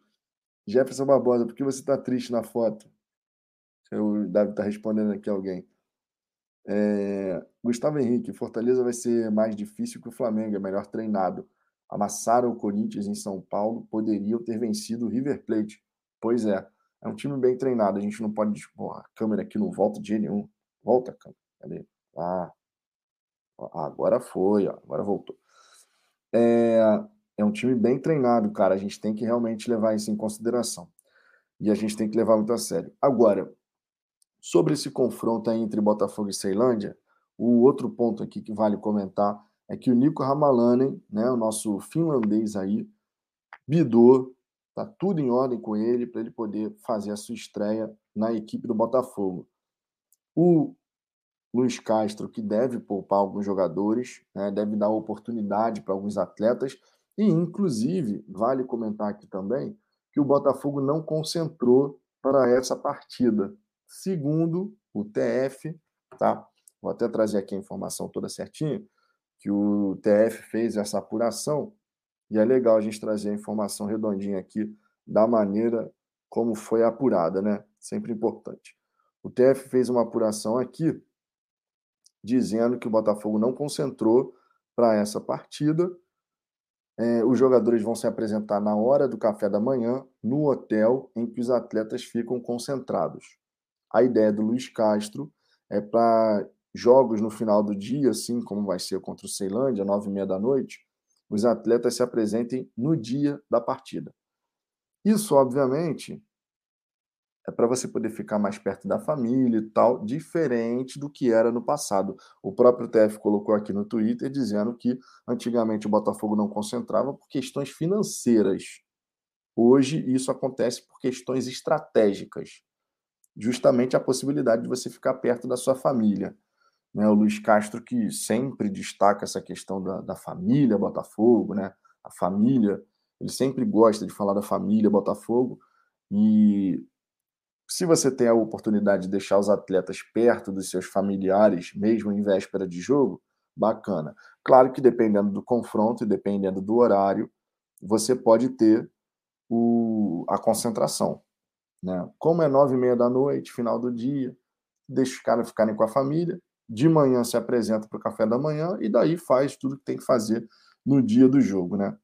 Jefferson Barbosa, por que você está triste na foto? O Davi está respondendo aqui alguém. É... Gustavo Henrique, Fortaleza vai ser mais difícil que o Flamengo, é melhor treinado. Amassaram o Corinthians em São Paulo, poderiam ter vencido o River Plate. Pois é, é um time bem treinado. A gente não pode. Porra, a câmera aqui não volta de nenhum. Volta, câmera. Cadê? Ah, agora foi, ó, agora voltou. É, é um time bem treinado, cara. A gente tem que realmente levar isso em consideração. E a gente tem que levar muito a sério. Agora, sobre esse confronto entre Botafogo e Ceilândia, o outro ponto aqui que vale comentar é que o Nico Ramalanen, né, o nosso finlandês aí, bidou, tá tudo em ordem com ele para ele poder fazer a sua estreia na equipe do Botafogo. O Luiz Castro, que deve poupar alguns jogadores, né, deve dar oportunidade para alguns atletas, e inclusive, vale comentar aqui também, que o Botafogo não concentrou para essa partida. Segundo o TF, tá? Vou até trazer aqui a informação toda certinha, que o TF fez essa apuração, e é legal a gente trazer a informação redondinha aqui da maneira como foi apurada, né? Sempre importante. O TF fez uma apuração aqui dizendo que o Botafogo não concentrou para essa partida. É, os jogadores vão se apresentar na hora do café da manhã no hotel em que os atletas ficam concentrados. A ideia do Luiz Castro é para jogos no final do dia, assim como vai ser contra o Ceilândia, nove e meia da noite, os atletas se apresentem no dia da partida. Isso, obviamente, é para você poder ficar mais perto da família e tal, diferente do que era no passado. O próprio TF colocou aqui no Twitter dizendo que antigamente o Botafogo não concentrava por questões financeiras. Hoje isso acontece por questões estratégicas. Justamente a possibilidade de você ficar perto da sua família. Né? O Luiz Castro, que sempre destaca essa questão da, da família Botafogo, né? a família, ele sempre gosta de falar da família Botafogo. E se você tem a oportunidade de deixar os atletas perto dos seus familiares, mesmo em véspera de jogo, bacana. Claro que dependendo do confronto e dependendo do horário, você pode ter o, a concentração. Né? Como é nove e meia da noite, final do dia, deixa os caras ficarem com a família, de manhã se apresenta para o café da manhã e daí faz tudo que tem que fazer no dia do jogo, né?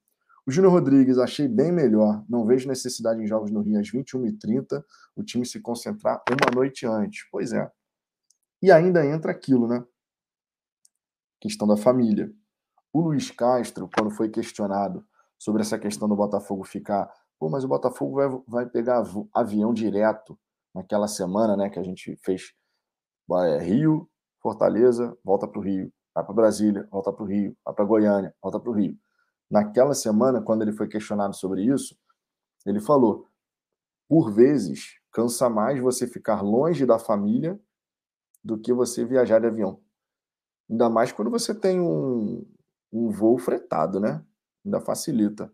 O Júnior Rodrigues achei bem melhor. Não vejo necessidade em jogos no Rio às 21h30 o time se concentrar uma noite antes. Pois é. E ainda entra aquilo, né? Questão da família. O Luiz Castro, quando foi questionado sobre essa questão do Botafogo ficar. Pô, mas o Botafogo vai, vai pegar avião direto naquela semana, né? Que a gente fez é, Rio, Fortaleza, volta para o Rio. Vai para Brasília, volta para o Rio. Vai para Goiânia, volta para o Rio. Naquela semana, quando ele foi questionado sobre isso, ele falou: por vezes, cansa mais você ficar longe da família do que você viajar de avião. Ainda mais quando você tem um, um voo fretado, né? Ainda facilita.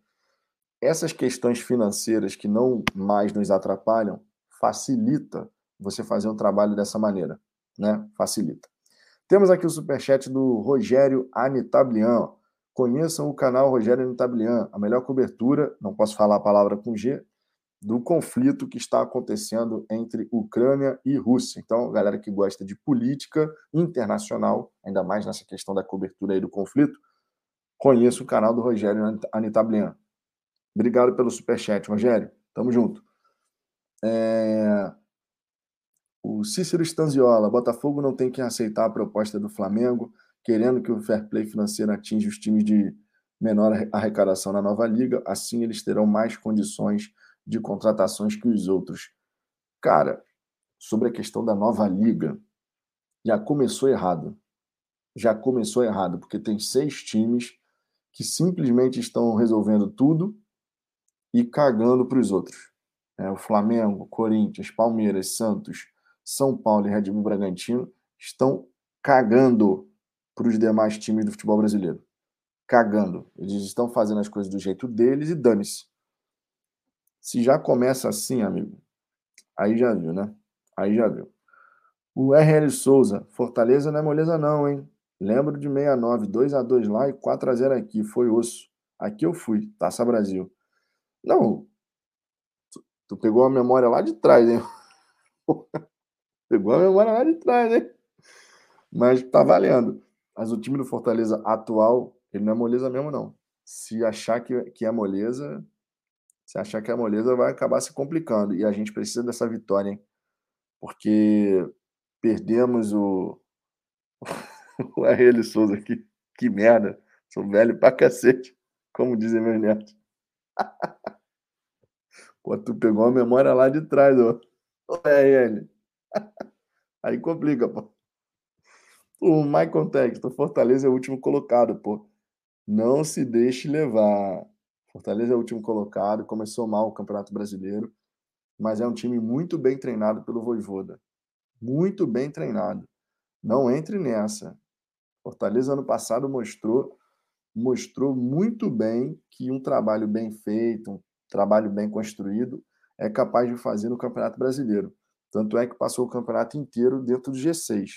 Essas questões financeiras que não mais nos atrapalham, facilita você fazer um trabalho dessa maneira, né? Facilita. Temos aqui o superchat do Rogério Anitablian. Conheçam o canal Rogério Nitablian, a melhor cobertura, não posso falar a palavra com G, do conflito que está acontecendo entre Ucrânia e Rússia. Então, galera que gosta de política internacional, ainda mais nessa questão da cobertura aí do conflito, conheça o canal do Rogério Anitablian. Obrigado pelo superchat, Rogério. Tamo junto. É... O Cícero Stanziola, Botafogo não tem que aceitar a proposta do Flamengo querendo que o fair play financeiro atinja os times de menor arrecadação na nova liga, assim eles terão mais condições de contratações que os outros. Cara, sobre a questão da nova liga, já começou errado. Já começou errado, porque tem seis times que simplesmente estão resolvendo tudo e cagando para os outros. É, o Flamengo, Corinthians, Palmeiras, Santos, São Paulo e Red Bull Bragantino estão cagando para os demais times do futebol brasileiro. Cagando. Eles estão fazendo as coisas do jeito deles e dane-se. Se já começa assim, amigo, aí já viu, né? Aí já viu. O RL Souza, Fortaleza não é moleza não, hein? Lembro de 69, 2 a 2 lá e 4 a 0 aqui, foi osso. Aqui eu fui, Taça Brasil. Não, tu, tu pegou a memória lá de trás, hein? [LAUGHS] pegou a memória lá de trás, hein? Mas tá valendo. Mas o time do Fortaleza atual, ele não é moleza mesmo, não. Se achar que, que é moleza, se achar que é moleza, vai acabar se complicando. E a gente precisa dessa vitória, hein? Porque perdemos o. [LAUGHS] o RL Souza aqui. Que merda. Sou velho pra cacete. Como dizem meus netos. [LAUGHS] Pô, tu pegou a memória lá de trás, ó. RL. [LAUGHS] Aí complica, pô. O Michael Textor, Fortaleza é o último colocado, pô. Não se deixe levar. Fortaleza é o último colocado, começou mal o Campeonato Brasileiro, mas é um time muito bem treinado pelo Voivoda. Muito bem treinado. Não entre nessa. Fortaleza ano passado mostrou mostrou muito bem que um trabalho bem feito, trabalho bem construído é capaz de fazer no Campeonato Brasileiro. Tanto é que passou o campeonato inteiro dentro do G6.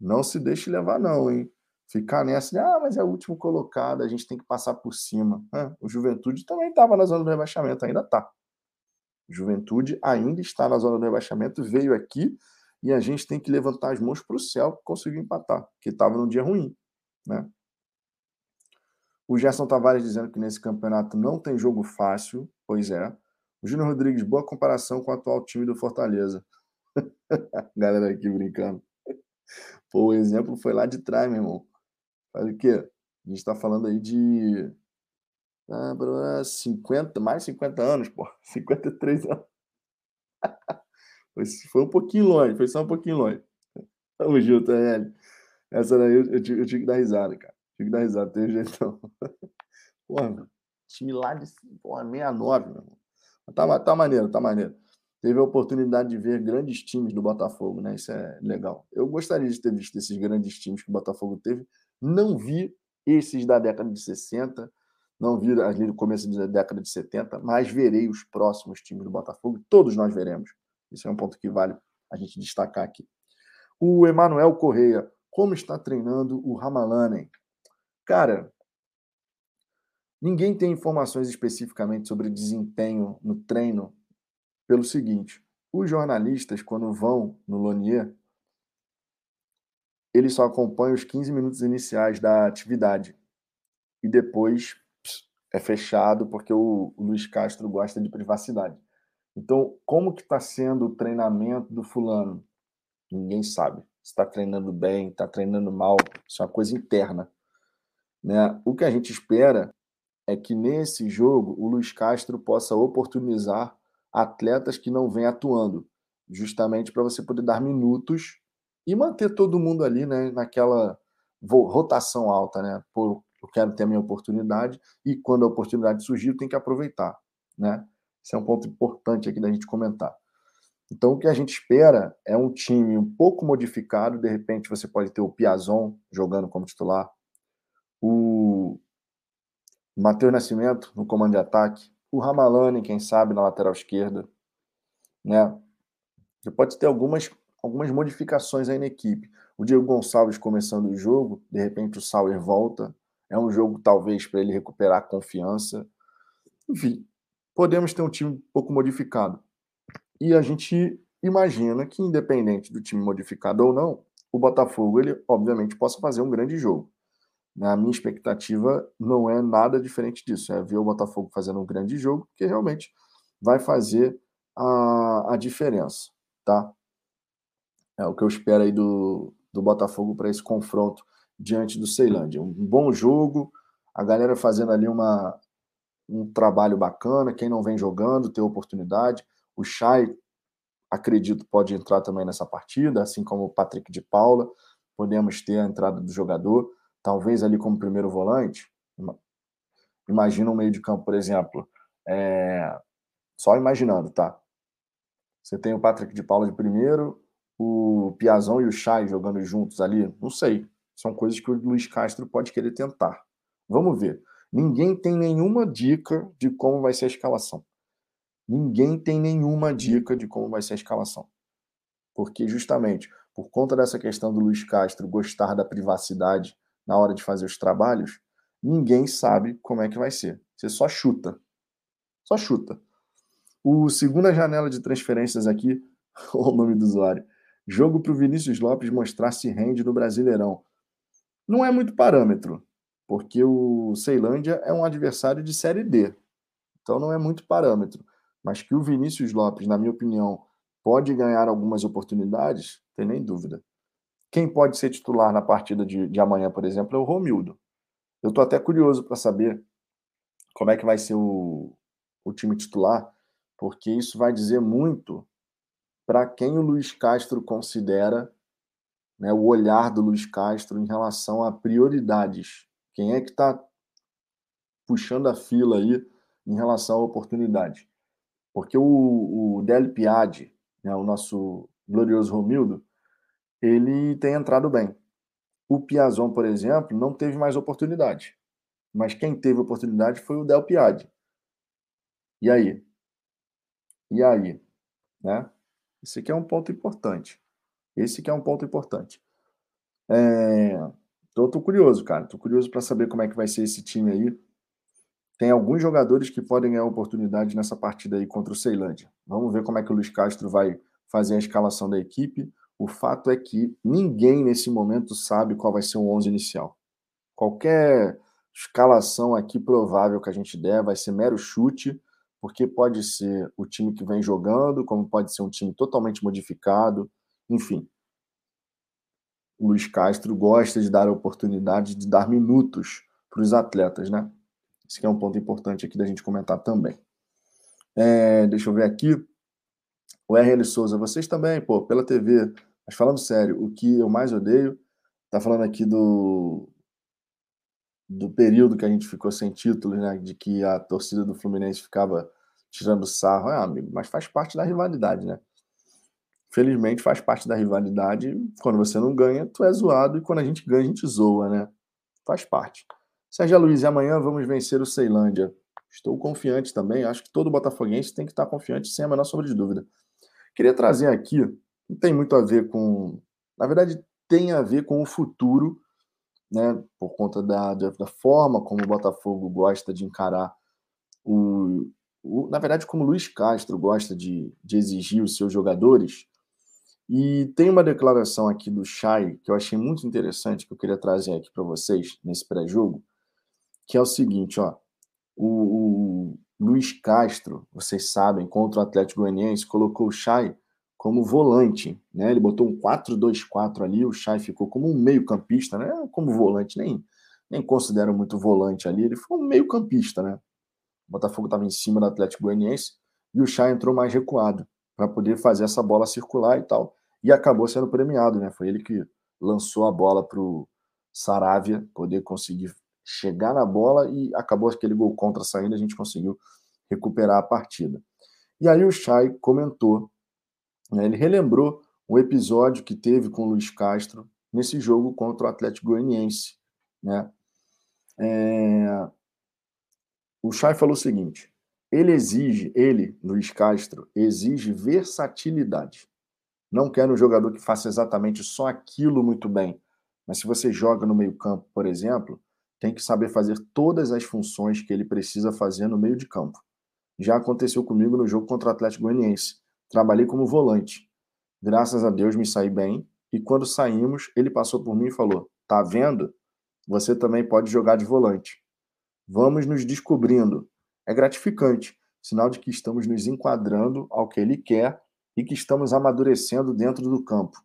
Não se deixe levar não, hein? Ficar nessa de, ah, mas é o último colocado, a gente tem que passar por cima. É, o Juventude também estava na zona do rebaixamento, ainda está. Juventude ainda está na zona do rebaixamento, veio aqui e a gente tem que levantar as mãos para o céu para conseguir empatar, porque estava num dia ruim. Né? O Gerson Tavares dizendo que nesse campeonato não tem jogo fácil, pois é. O Júnior Rodrigues, boa comparação com o atual time do Fortaleza. [LAUGHS] Galera aqui brincando. Pô, o exemplo foi lá de trás, meu irmão. Olha o quê? A gente está falando aí de. Ah, 50, mais 50 anos, pô. [LAUGHS] 53 anos. [LAUGHS] Foi um pouquinho longe, foi só um pouquinho longe. Tamo junto, Hélio. Essa daí eu, eu, eu, tinha que dar risada, cara. Que dar risada, tem jeito não. [LAUGHS] Porra, time lá de porra, 69, meu irmão. Tá, tá maneiro, tá maneiro. Teve a oportunidade de ver grandes times do Botafogo, né? Isso é legal. Eu gostaria de ter visto esses grandes times que o Botafogo teve. Não vi esses da década de 60, não vi ali no começo da década de 70, mas verei os próximos times do Botafogo. Todos nós veremos. Isso é um ponto que vale a gente destacar aqui. O Emanuel Correia, como está treinando o Ramalanen? Cara, ninguém tem informações especificamente sobre desempenho no treino pelo seguinte: os jornalistas, quando vão no Lonier, eles só acompanham os 15 minutos iniciais da atividade. E depois é fechado porque o, Luiz Castro gosta de privacidade. Então, como que está sendo o treinamento do fulano? Ninguém sabe. Está treinando bem, está treinando mal, isso é uma coisa interna. Né? O que a gente espera é que nesse jogo o Luiz Castro possa oportunizar atletas que não vêm atuando, justamente para você poder dar minutos e manter todo mundo ali né, naquela rotação alta. Né? Pô, eu quero ter a minha oportunidade e quando a oportunidade surgir, tem que aproveitar. Né? Esse é um ponto importante aqui da gente comentar. Então, o que a gente espera é um time um pouco modificado. De repente, você pode ter o Piazon jogando como titular, o Matheus Nascimento no comando de ataque, o Ramalani, quem sabe, na lateral esquerda. Né? Você pode ter algumas, algumas modificações aí na equipe. O Diego Gonçalves começando o jogo, de repente o Sauer volta. É um jogo, talvez, para ele recuperar a confiança. Enfim, podemos ter um time um pouco modificado. E a gente imagina que, independente do time modificado ou não, o Botafogo, ele obviamente possa fazer um grande jogo. A minha expectativa não é nada diferente disso, é ver o Botafogo fazendo um grande jogo, que realmente vai fazer a, a diferença, tá? É o que eu espero aí do, do Botafogo para esse confronto diante do Ceilândia. Um bom jogo, a galera fazendo ali uma, um trabalho bacana. Quem não vem jogando, ter oportunidade. O Chay, acredito, pode entrar também nessa partida, assim como o Patrick de Paula. Podemos ter a entrada do jogador, talvez ali como primeiro volante. Imagina um meio de campo, por exemplo. É... Só imaginando, tá? Você tem o Patrick de Paula de primeiro, o Piazão e o Chay jogando juntos ali. Não sei. São coisas que o Luiz Castro pode querer tentar. Vamos ver. Ninguém tem nenhuma dica de como vai ser a escalação. Ninguém tem nenhuma dica de como vai ser a escalação. Porque, justamente, por conta dessa questão do Luiz Castro gostar da privacidade na hora de fazer os trabalhos, ninguém sabe como é que vai ser. Você só chuta. Só chuta. O segunda janela de transferências aqui, [LAUGHS] o nome do usuário. Jogo para o Vinícius Lopes mostrar se rende no Brasileirão. Não é muito parâmetro porque o Ceilândia é um adversário de Série D. Então não é muito parâmetro. Mas que o Vinícius Lopes, na minha opinião, pode ganhar algumas oportunidades, tem nem dúvida. Quem pode ser titular na partida de, de amanhã, por exemplo, é o Romildo. Eu estou até curioso para saber como é que vai ser o, o time titular, porque isso vai dizer muito para quem o Luiz Castro considera né, o olhar do Luiz Castro em relação a prioridades quem é que está puxando a fila aí em relação à oportunidade? Porque o, o Del Piade, né, o nosso glorioso Romildo, ele tem entrado bem. O Piazon, por exemplo, não teve mais oportunidade. Mas quem teve oportunidade foi o Del Piade. E aí? E aí? Né? Esse aqui é um ponto importante. Esse aqui é um ponto importante. É... Então, tô curioso, cara. Tô curioso para saber como é que vai ser esse time aí. Tem alguns jogadores que podem ganhar oportunidade nessa partida aí contra o Ceilândia. Vamos ver como é que o Luiz Castro vai fazer a escalação da equipe. O fato é que ninguém nesse momento sabe qual vai ser o 11 inicial. Qualquer escalação aqui provável que a gente der vai ser mero chute, porque pode ser o time que vem jogando, como pode ser um time totalmente modificado, enfim. O Luiz Castro gosta de dar a oportunidade de dar minutos para os atletas, né? Esse é um ponto importante aqui da gente comentar também. É, deixa eu ver aqui. O RL Souza, vocês também, pô, pela TV. Mas falando sério, o que eu mais odeio, tá falando aqui do do período que a gente ficou sem títulos, né? De que a torcida do Fluminense ficava tirando sarro. Ah, amigo, mas faz parte da rivalidade, né? Felizmente faz parte da rivalidade. Quando você não ganha, tu é zoado. E quando a gente ganha, a gente zoa, né? Faz parte. Sérgio Luiz, amanhã vamos vencer o Ceilândia. Estou confiante também. Acho que todo botafoguense tem que estar confiante, sem a menor sombra de dúvida. Queria trazer aqui, não tem muito a ver com. Na verdade, tem a ver com o futuro, né? Por conta da, da forma como o Botafogo gosta de encarar o. o na verdade, como o Luiz Castro gosta de, de exigir os seus jogadores. E tem uma declaração aqui do Chay que eu achei muito interessante, que eu queria trazer aqui para vocês nesse pré-jogo que é o seguinte, ó. O, o, Luiz Castro, vocês sabem, contra o Atlético Goianiense, colocou o Chay como volante, né? Ele botou um 4-2-4 ali, o Chay ficou como um meio-campista, né? Como volante, nem, nem considero muito volante ali, ele foi um meio-campista, né? O Botafogo estava em cima do Atlético Goianiense e o Chay entrou mais recuado para poder fazer essa bola circular e tal. E acabou sendo premiado, né? Foi ele que lançou a bola para o Saravia poder conseguir chegar na bola e acabou aquele gol contra saindo, a gente conseguiu recuperar a partida. E aí o Chay comentou, né, ele relembrou um episódio que teve com o Luiz Castro nesse jogo contra o Atlético Goianiense. Né? É... O Chay falou o seguinte: ele exige, ele, Luiz Castro, exige versatilidade. Não quer um jogador que faça exatamente só aquilo muito bem. Mas se você joga no meio-campo, por exemplo, tem que saber fazer todas as funções que ele precisa fazer no meio de campo. Já aconteceu comigo no jogo contra o Atlético Goianiense. Trabalhei como volante. Graças a Deus me saí bem e quando saímos, ele passou por mim e falou: "Tá vendo? Você também pode jogar de volante. Vamos nos descobrindo. É gratificante, sinal de que estamos nos enquadrando ao que ele quer e que estamos amadurecendo dentro do campo."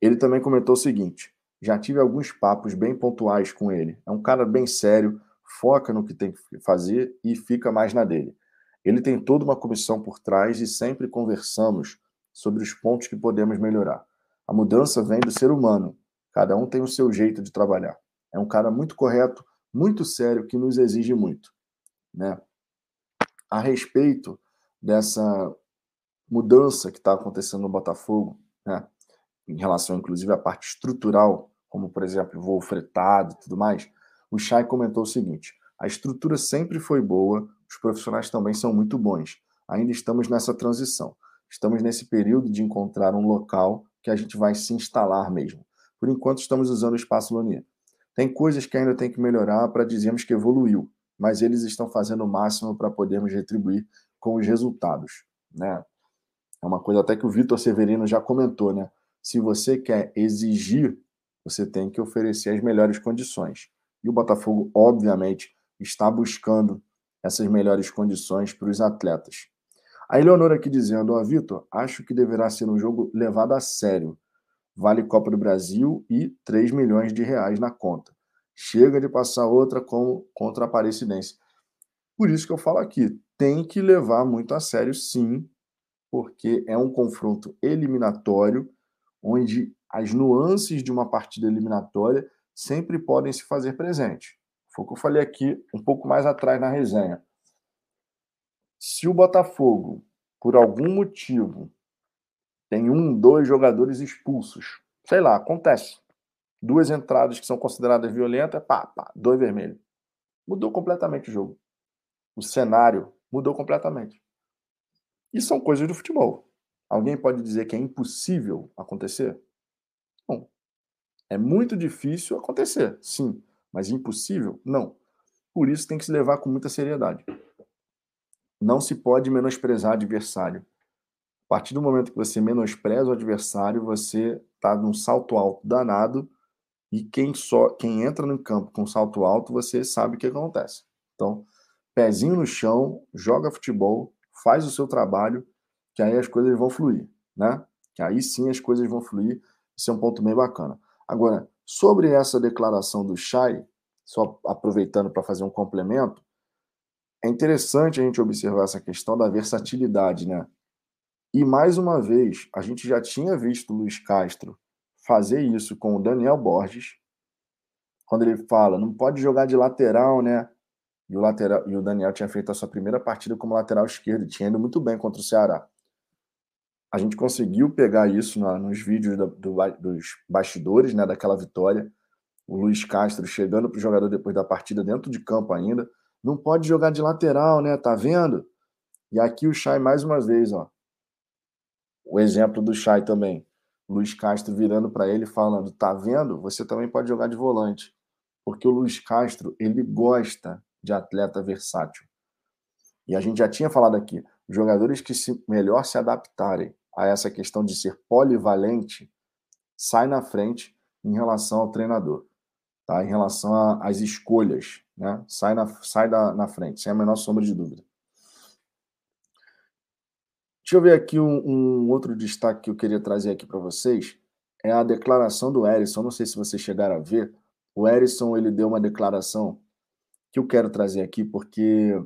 Ele também comentou o seguinte: já tive alguns papos bem pontuais com ele. É um cara bem sério, foca no que tem que fazer e fica mais na dele. Ele tem toda uma comissão por trás e sempre conversamos sobre os pontos que podemos melhorar. A mudança vem do ser humano. Cada um tem o seu jeito de trabalhar. É um cara muito correto, muito sério, que nos exige muito. Né? A respeito dessa mudança que está acontecendo no Botafogo, né? em relação, inclusive, à parte estrutural como por exemplo voo fretado e tudo mais, o Chay comentou o seguinte: a estrutura sempre foi boa, os profissionais também são muito bons. Ainda estamos nessa transição. Estamos nesse período de encontrar um local que a gente vai se instalar mesmo. Por enquanto, estamos usando o espaço Lonier. Tem coisas que ainda tem que melhorar para dizermos que evoluiu, mas eles estão fazendo o máximo para podermos retribuir com os resultados. Né? É uma coisa até que o Vitor Severino já comentou, né? Se você quer exigir você tem que oferecer as melhores condições. E o Botafogo, obviamente, está buscando essas melhores condições para os atletas. A Eleonora aqui dizendo, ó, oh, Vitor, acho que deverá ser um jogo levado a sério. Vale Copa do Brasil e 3 milhões de reais na conta. Chega de passar outra como contra a Aparecidense. Por isso que eu falo aqui, tem que levar muito a sério, sim, porque é um confronto eliminatório onde as nuances de uma partida eliminatória sempre podem se fazer presente. Foi o que eu falei aqui um pouco mais atrás na resenha. Se o Botafogo, por algum motivo, tem um, dois jogadores expulsos. Sei lá, acontece. Duas entradas que são consideradas violentas, pá, pá, dois vermelhos. Mudou completamente o jogo. O cenário mudou completamente. E são coisas do futebol. Alguém pode dizer que é impossível acontecer? É muito difícil acontecer, sim. Mas impossível? Não. Por isso tem que se levar com muita seriedade. Não se pode menosprezar adversário. A partir do momento que você menospreza o adversário, você está num salto alto danado e quem só quem entra no campo com salto alto, você sabe o que acontece. Então, pezinho no chão, joga futebol, faz o seu trabalho, que aí as coisas vão fluir, né? Que aí sim as coisas vão fluir. Isso é um ponto bem bacana. Agora, sobre essa declaração do Chay, só aproveitando para fazer um complemento, é interessante a gente observar essa questão da versatilidade, né? E mais uma vez, a gente já tinha visto o Luiz Castro fazer isso com o Daniel Borges, quando ele fala, não pode jogar de lateral, né? E o, lateral, e o Daniel tinha feito a sua primeira partida como lateral esquerdo, tinha ido muito bem contra o Ceará. A gente conseguiu pegar isso na, nos vídeos do, do, dos bastidores, né, daquela vitória. O Luiz Castro chegando para o jogador depois da partida dentro de campo ainda, não pode jogar de lateral, né? Tá vendo? E aqui o Chay mais uma vez, ó. O exemplo do Chay também. Luiz Castro virando para ele falando: "Tá vendo? Você também pode jogar de volante". Porque o Luiz Castro, ele gosta de atleta versátil. E a gente já tinha falado aqui, jogadores que se, melhor se adaptarem a essa questão de ser polivalente, sai na frente em relação ao treinador, tá? Em relação às escolhas né? Sai, na, sai da, na frente, sem a menor sombra de dúvida. Deixa eu ver aqui um, um outro destaque que eu queria trazer aqui para vocês. É a declaração do Erisson. Não sei se vocês chegaram a ver. O Erisson ele deu uma declaração que eu quero trazer aqui porque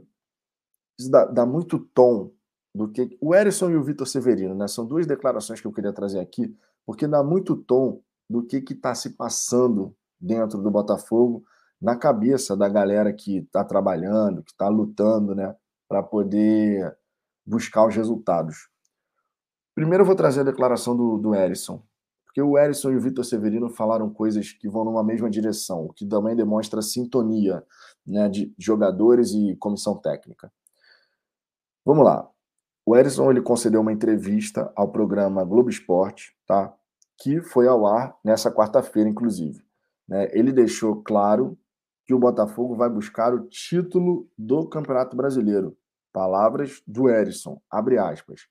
dá, dá muito tom do que o Erisson e o Vitor Severino, né? São duas declarações que eu queria trazer aqui porque dá muito tom do que está se passando dentro do Botafogo na cabeça da galera que está trabalhando, que está lutando, né, para poder buscar os resultados. Primeiro eu vou trazer a declaração do, do porque o Erisson e o Vitor Severino falaram coisas que vão numa mesma direção, o que também demonstra sintonia né, de jogadores e comissão técnica. Vamos lá. O Erisson ele concedeu uma entrevista ao programa Globo Esporte, tá? que foi ao ar nessa quarta-feira, inclusive. Né? Ele deixou claro que o Botafogo vai buscar o título do Campeonato Brasileiro. Palavras do Erisson, abre aspas.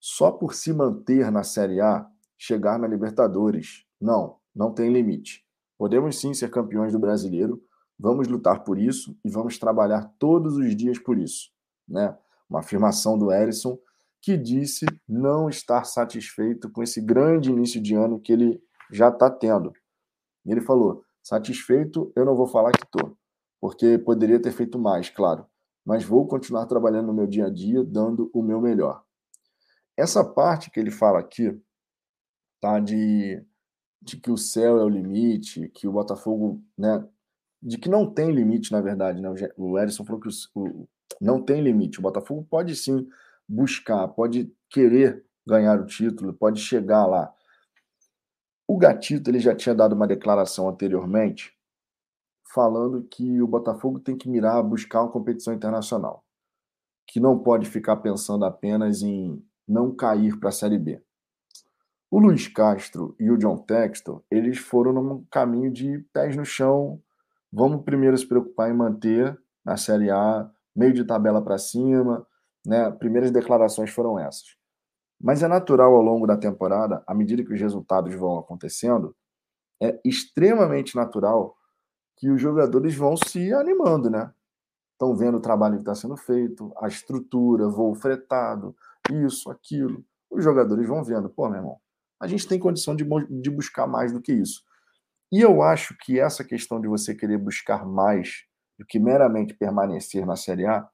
Só por se manter na Série A, chegar na Libertadores. Não, não tem limite. Podemos sim ser campeões do Brasileiro, vamos lutar por isso e vamos trabalhar todos os dias por isso. Né? Uma afirmação do Erisson que disse não estar satisfeito com esse grande início de ano que ele já está tendo. Ele falou: Satisfeito, eu não vou falar que estou, porque poderia ter feito mais, claro, mas vou continuar trabalhando no meu dia a dia, dando o meu melhor. Essa parte que ele fala aqui, tá, de, de que o céu é o limite, que o Botafogo, né, de que não tem limite, na verdade, né? O Edson falou que o, o, não tem limite. O Botafogo pode sim buscar, pode querer ganhar o título, pode chegar lá. O Gatito ele já tinha dado uma declaração anteriormente falando que o Botafogo tem que mirar buscar uma competição internacional, que não pode ficar pensando apenas em não cair para a Série B. O Luiz Castro e o John Textor, eles foram num caminho de pés no chão. Vamos primeiro se preocupar em manter na Série A, meio de tabela para cima, né? Primeiras declarações foram essas. Mas é natural ao longo da temporada, à medida que os resultados vão acontecendo, é extremamente natural que os jogadores vão se animando, né? Estão vendo o trabalho que está sendo feito, a estrutura, voo fretado, isso, aquilo. Os jogadores vão vendo, pô, meu irmão, a gente tem condição de, de buscar mais do que isso. E eu acho que essa questão de você querer buscar mais do que meramente permanecer na Série A,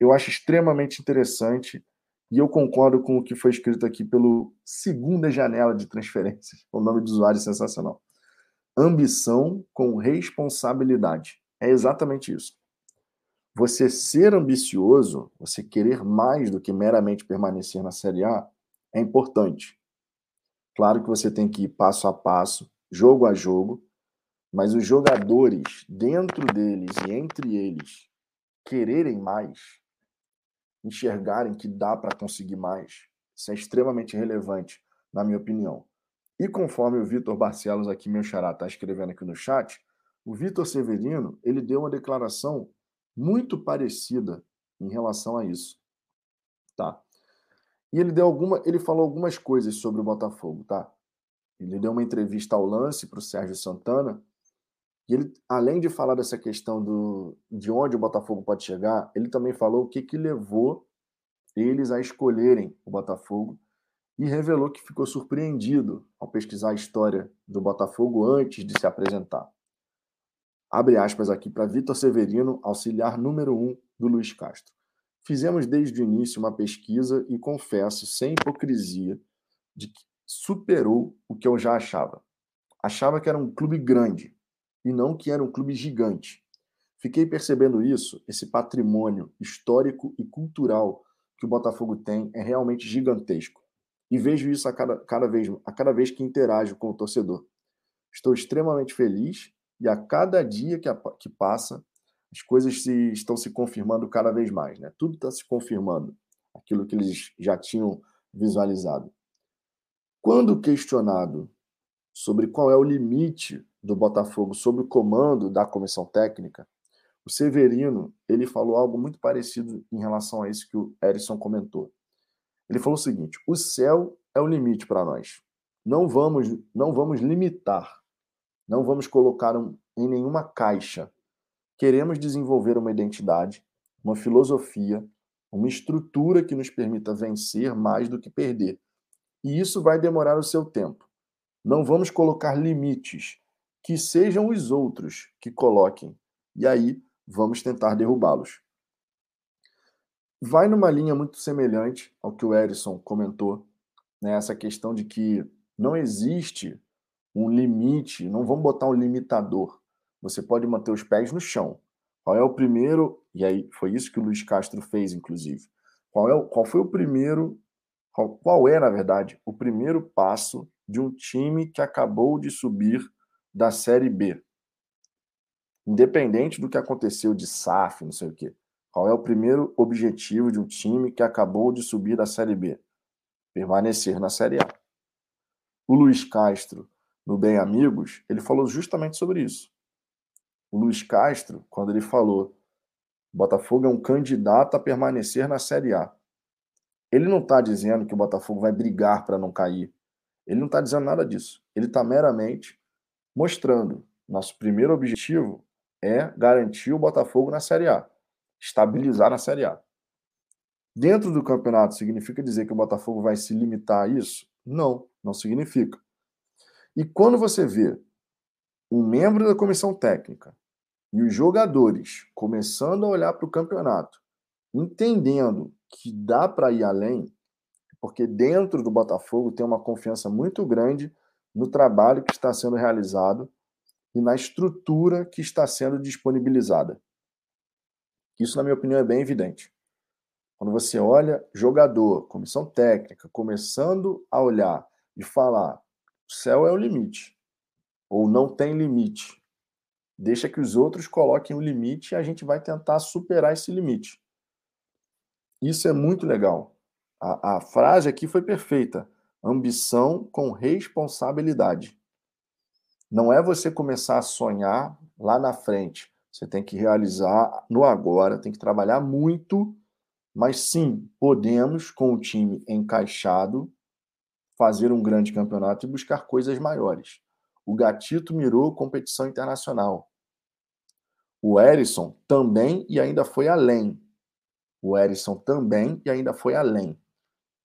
eu acho extremamente interessante e eu concordo com o que foi escrito aqui pelo segunda janela de transferências. [LAUGHS] O nome do usuário é sensacional. Ambição com responsabilidade. É exatamente isso. Você ser ambicioso, você querer mais do que meramente permanecer na Série A, é importante. Claro que você tem que ir passo a passo, jogo a jogo, mas os jogadores, dentro deles e entre eles, quererem mais, enxergarem que dá para conseguir mais, isso é extremamente relevante, na minha opinião. E conforme o Vitor Barcelos, aqui, meu xará, está escrevendo aqui no chat, o Vitor Severino, ele deu uma declaração muito parecida em relação a isso. Tá? E ele deu alguma, ele falou algumas coisas sobre o Botafogo, tá? Ele deu uma entrevista ao lance para o Sérgio Santana, e ele, além de falar dessa questão do, de onde o Botafogo pode chegar, ele também falou o que, que levou eles a escolherem o Botafogo e revelou que ficou surpreendido ao pesquisar a história do Botafogo antes de se apresentar. Abre aspas aqui para Vitor Severino, auxiliar número um do Luiz Castro. Fizemos desde o início uma pesquisa e confesso, sem hipocrisia, de que superou o que eu já achava. Achava que era um clube grande e não que era um clube gigante. Fiquei percebendo isso, esse patrimônio histórico e cultural que o Botafogo tem é realmente gigantesco. E vejo isso a cada, cada, vez, a cada vez que interajo com o torcedor. Estou extremamente feliz e a cada dia que, a, que passa, as coisas se, estão se confirmando cada vez mais. Né? Tudo está se confirmando, aquilo que eles já tinham visualizado. Quando questionado sobre qual é o limite do Botafogo sob o comando da comissão técnica, o Severino ele falou algo muito parecido em relação a isso que o Erison comentou. Ele falou o seguinte: o céu é o limite para nós. Não vamos, não vamos limitar não vamos colocar em nenhuma caixa. Queremos desenvolver uma identidade, uma filosofia, uma estrutura que nos permita vencer mais do que perder. E isso vai demorar o seu tempo. Não vamos colocar limites, que sejam os outros que coloquem. E aí vamos tentar derrubá-los. Vai numa linha muito semelhante ao que o Erison comentou, né? essa questão de que não existe um limite, não vamos botar um limitador. Você pode manter os pés no chão. Qual é o primeiro? E aí foi isso que o Luiz Castro fez, inclusive. Qual, é, qual foi o primeiro? Qual, qual é, na verdade, o primeiro passo de um time que acabou de subir da Série B? Independente do que aconteceu de SAF, não sei o quê. Qual é o primeiro objetivo de um time que acabou de subir da Série B? Permanecer na Série A. O Luiz Castro no Bem Amigos, ele falou justamente sobre isso. O Luiz Castro, quando ele falou Botafogo é um candidato a permanecer na Série A. Ele não está dizendo que o Botafogo vai brigar para não cair. Ele não está dizendo nada disso. Ele está meramente mostrando. Nosso primeiro objetivo é garantir o Botafogo na Série A, estabilizar na Série A. Dentro do campeonato, significa dizer que o Botafogo vai se limitar a isso? Não, não significa. E quando você vê um membro da comissão técnica e os jogadores começando a olhar para o campeonato, entendendo que dá para ir além, porque dentro do Botafogo tem uma confiança muito grande no trabalho que está sendo realizado e na estrutura que está sendo disponibilizada. Isso, na minha opinião, é bem evidente. Quando você olha jogador, comissão técnica, começando a olhar e falar o céu é o limite. Ou não tem limite. Deixa que os outros coloquem o limite e a gente vai tentar superar esse limite. Isso é muito legal. A, a frase aqui foi perfeita. Ambição com responsabilidade. Não é você começar a sonhar lá na frente. Você tem que realizar no agora, tem que trabalhar muito, mas sim, podemos, com o time encaixado, fazer um grande campeonato e buscar coisas maiores. O Gatito mirou competição internacional. O Erisson também e ainda foi além. O Erisson também e ainda foi além.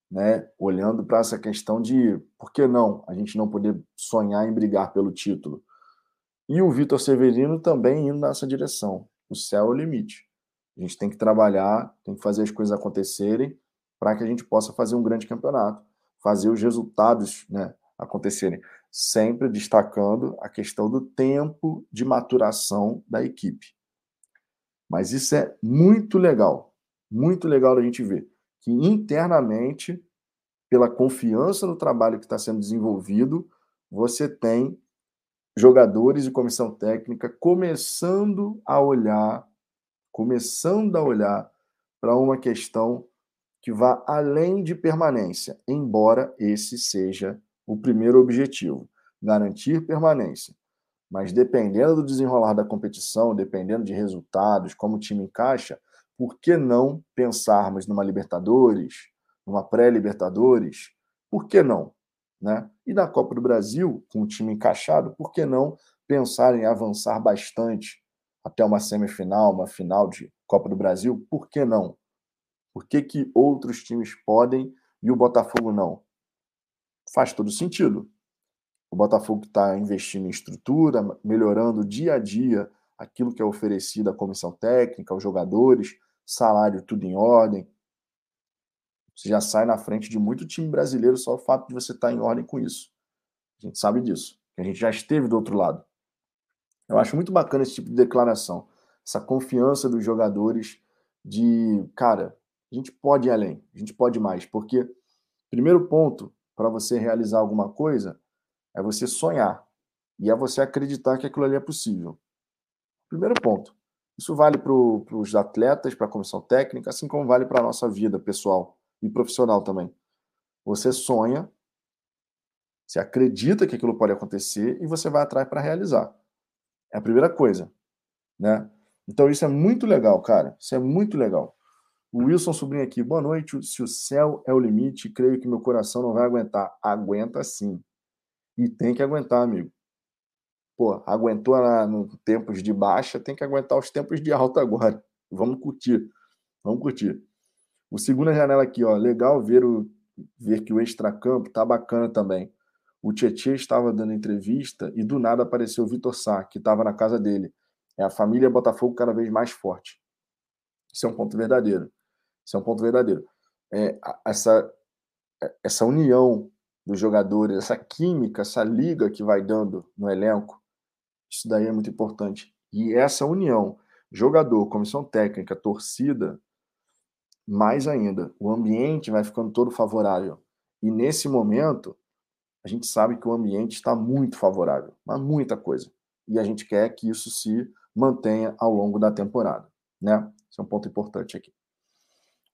Né? Olhando para essa questão de por que não a gente não poder sonhar em brigar pelo título. E o Vitor Severino também indo nessa direção. O céu é o limite. A gente tem que trabalhar, tem que fazer as coisas acontecerem para que a gente possa fazer um grande campeonato fazer os resultados né, acontecerem, sempre destacando a questão do tempo de maturação da equipe. Mas isso é muito legal, muito legal a gente ver que internamente pela confiança no trabalho que está sendo desenvolvido, você tem jogadores e comissão técnica começando a olhar, começando a olhar para uma questão que vá além de permanência, embora esse seja o primeiro objetivo, garantir permanência. Mas dependendo do desenrolar da competição, dependendo de resultados, como o time encaixa, por que não pensarmos numa Libertadores, numa pré-Libertadores? Por que não? Né? E na Copa do Brasil, com o time encaixado, por que não pensar em avançar bastante até uma semifinal, uma final de Copa do Brasil? Por que não? Por que, que outros times podem e o Botafogo não? Faz todo sentido. O Botafogo está investindo em estrutura, melhorando dia a dia aquilo que é oferecido à comissão técnica, aos jogadores, salário tudo em ordem. Você já sai na frente de muito time brasileiro só o fato de você estar tá em ordem com isso. A gente sabe disso. A gente já esteve do outro lado. Eu acho muito bacana esse tipo de declaração. Essa confiança dos jogadores de, cara, a gente pode ir além, a gente pode mais. Porque, primeiro ponto para você realizar alguma coisa é você sonhar. E é você acreditar que aquilo ali é possível. Primeiro ponto. Isso vale para os atletas, para a comissão técnica, assim como vale para a nossa vida pessoal e profissional também. Você sonha, você acredita que aquilo pode acontecer e você vai atrás para realizar. É a primeira coisa, né? Então isso é muito legal, cara. Isso é muito legal. O Wilson Sobrinho aqui, boa noite. Se o céu é o limite, creio que meu coração não vai aguentar. Aguenta sim. E tem que aguentar, amigo. Pô, aguentou na, no tempos de baixa, tem que aguentar os tempos de alta agora. Vamos curtir. Vamos curtir. O segunda janela aqui, ó, legal ver, o, ver que o extracampo tá bacana também. O Tietchan estava dando entrevista e do nada apareceu o Vitor Sá, que estava na casa dele. É a família Botafogo cada vez mais forte. Isso é um ponto verdadeiro. Isso é um ponto verdadeiro. É, essa, essa união dos jogadores, essa química, essa liga que vai dando no elenco, isso daí é muito importante. E essa união, jogador, comissão técnica, torcida, mais ainda, o ambiente vai ficando todo favorável. E nesse momento, a gente sabe que o ambiente está muito favorável, mas muita coisa. E a gente quer que isso se mantenha ao longo da temporada, né? Esse é um ponto importante aqui.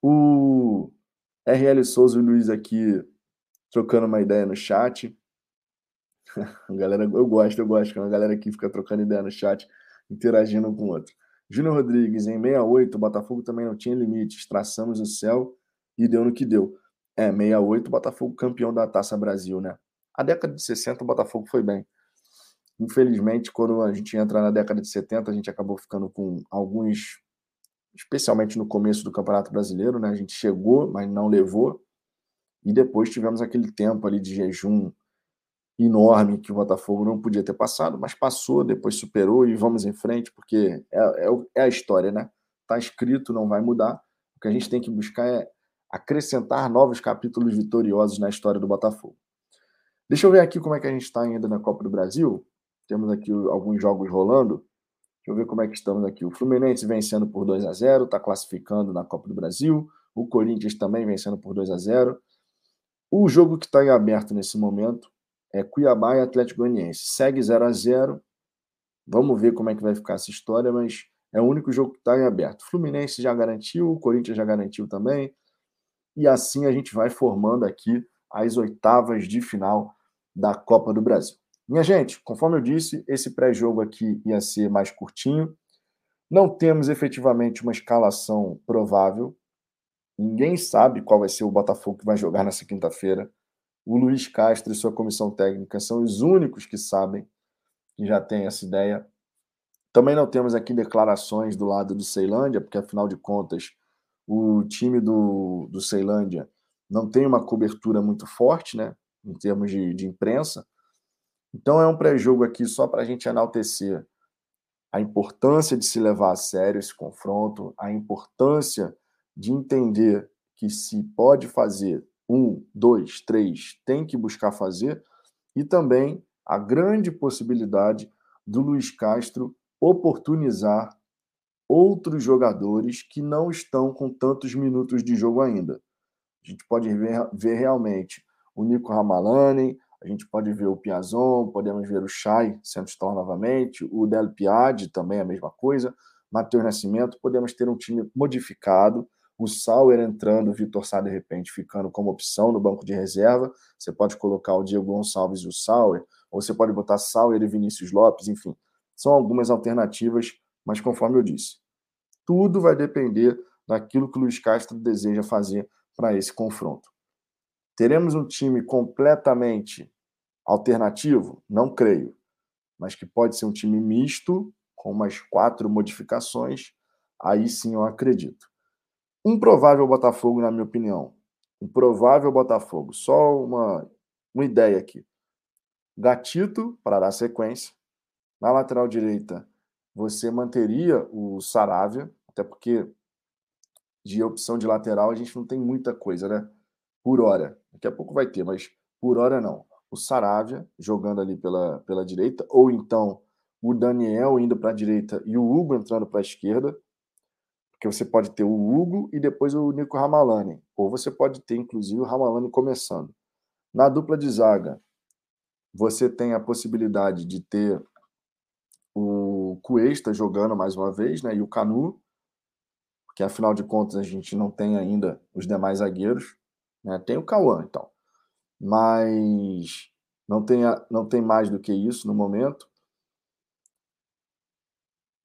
O RL Souza e o Luiz aqui trocando uma ideia no chat. [LAUGHS] A galera, eu gosto, eu gosto, quando a galera aqui fica trocando ideia no chat, interagindo um com o outro. Júnior Rodrigues, em 68, o Botafogo também não tinha limites, traçamos o céu e deu no que deu. É, 68, o Botafogo campeão da Taça Brasil, né? A década de 60, o Botafogo foi bem. Infelizmente, quando a gente entra na década de 70, a gente acabou ficando com alguns, especialmente no começo do Campeonato Brasileiro, né? A gente chegou, mas não levou. E depois tivemos aquele tempo ali de jejum enorme que o Botafogo não podia ter passado, mas passou, depois superou e vamos em frente, porque é, é, é a história, né? Está escrito, não vai mudar. O que a gente tem que buscar é acrescentar novos capítulos vitoriosos na história do Botafogo. Deixa eu ver aqui como é que a gente está ainda na Copa do Brasil. Temos aqui alguns jogos rolando. Deixa eu ver como é que estamos aqui. O Fluminense vencendo por 2 a 0 está classificando na Copa do Brasil. O Corinthians também vencendo por 2 a 0 o jogo que está em aberto nesse momento é Cuiabá e Atlético Goianiense. Segue 0 a 0 Vamos ver como é que vai ficar essa história, mas é o único jogo que está em aberto. Fluminense já garantiu, o Corinthians já garantiu também. E assim a gente vai formando aqui as oitavas de final da Copa do Brasil. Minha gente, conforme eu disse, esse pré-jogo aqui ia ser mais curtinho. Não temos efetivamente uma escalação provável. Ninguém sabe qual vai ser o Botafogo que vai jogar nessa quinta-feira. O Luiz Castro e sua comissão técnica são os únicos que sabem, que já têm essa ideia. Também não temos aqui declarações do lado do Ceilândia, porque afinal de contas, o time do, do Ceilândia não tem uma cobertura muito forte, né, em termos de, de imprensa. Então é um pré-jogo aqui só para a gente enaltecer a importância de se levar a sério esse confronto, a importância de entender que se pode fazer um, dois, três, tem que buscar fazer, e também a grande possibilidade do Luiz Castro oportunizar outros jogadores que não estão com tantos minutos de jogo ainda. A gente pode ver, ver realmente o Nico Ramalani, a gente pode ver o Piazon, podemos ver o Chay titular novamente, o Del Piade também a mesma coisa, Matheus Nascimento, podemos ter um time modificado, o Sauer entrando, o Vitor Sá de repente ficando como opção no banco de reserva, você pode colocar o Diego Gonçalves e o Sauer, ou você pode botar Sauer e Vinícius Lopes, enfim, são algumas alternativas, mas conforme eu disse, tudo vai depender daquilo que o Luiz Castro deseja fazer para esse confronto. Teremos um time completamente alternativo? Não creio. Mas que pode ser um time misto, com umas quatro modificações, aí sim eu acredito. Um provável Botafogo, na minha opinião. Um provável Botafogo. Só uma, uma ideia aqui. Gatito para dar sequência. Na lateral direita, você manteria o Saravia, até porque de opção de lateral a gente não tem muita coisa, né? Por hora. Daqui a pouco vai ter, mas por hora não. O Saravia jogando ali pela, pela direita, ou então o Daniel indo para a direita e o Hugo entrando para a esquerda, porque você pode ter o Hugo e depois o Nico Ramalani, ou você pode ter inclusive o Ramalani começando. Na dupla de zaga, você tem a possibilidade de ter o Cuesta jogando mais uma vez, né, e o Canu, porque afinal de contas a gente não tem ainda os demais zagueiros, né? Tem o Cauã, então, mas não tem, não tem mais do que isso no momento.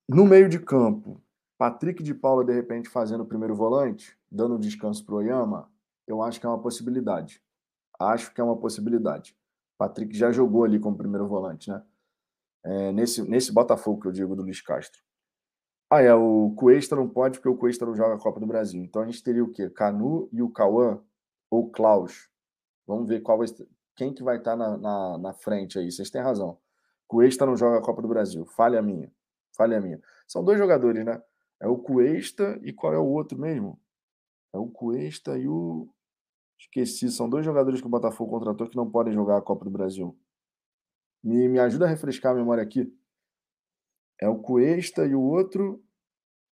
No meio de campo, Patrick de Paula de repente fazendo o primeiro volante, dando descanso para o Oyama, eu acho que é uma possibilidade. Acho que é uma possibilidade. Patrick já jogou ali como primeiro volante, né? É, nesse, nesse Botafogo que eu digo do Luiz Castro. Ah, é, o Cuesta não pode porque o Cuesta não joga a Copa do Brasil. Então a gente teria o quê? Canu e o Cauã ou Klaus. Vamos ver qual vai, quem que vai estar na, na, na frente aí. Vocês têm razão. Cuesta não joga a Copa do Brasil. Falha minha. Falha minha. São dois jogadores, né? É o Cuesta e qual é o outro mesmo? É o Cuesta e o. Esqueci, são dois jogadores que o Botafogo contratou que não podem jogar a Copa do Brasil. Me, me ajuda a refrescar a memória aqui. É o Cuesta e o outro,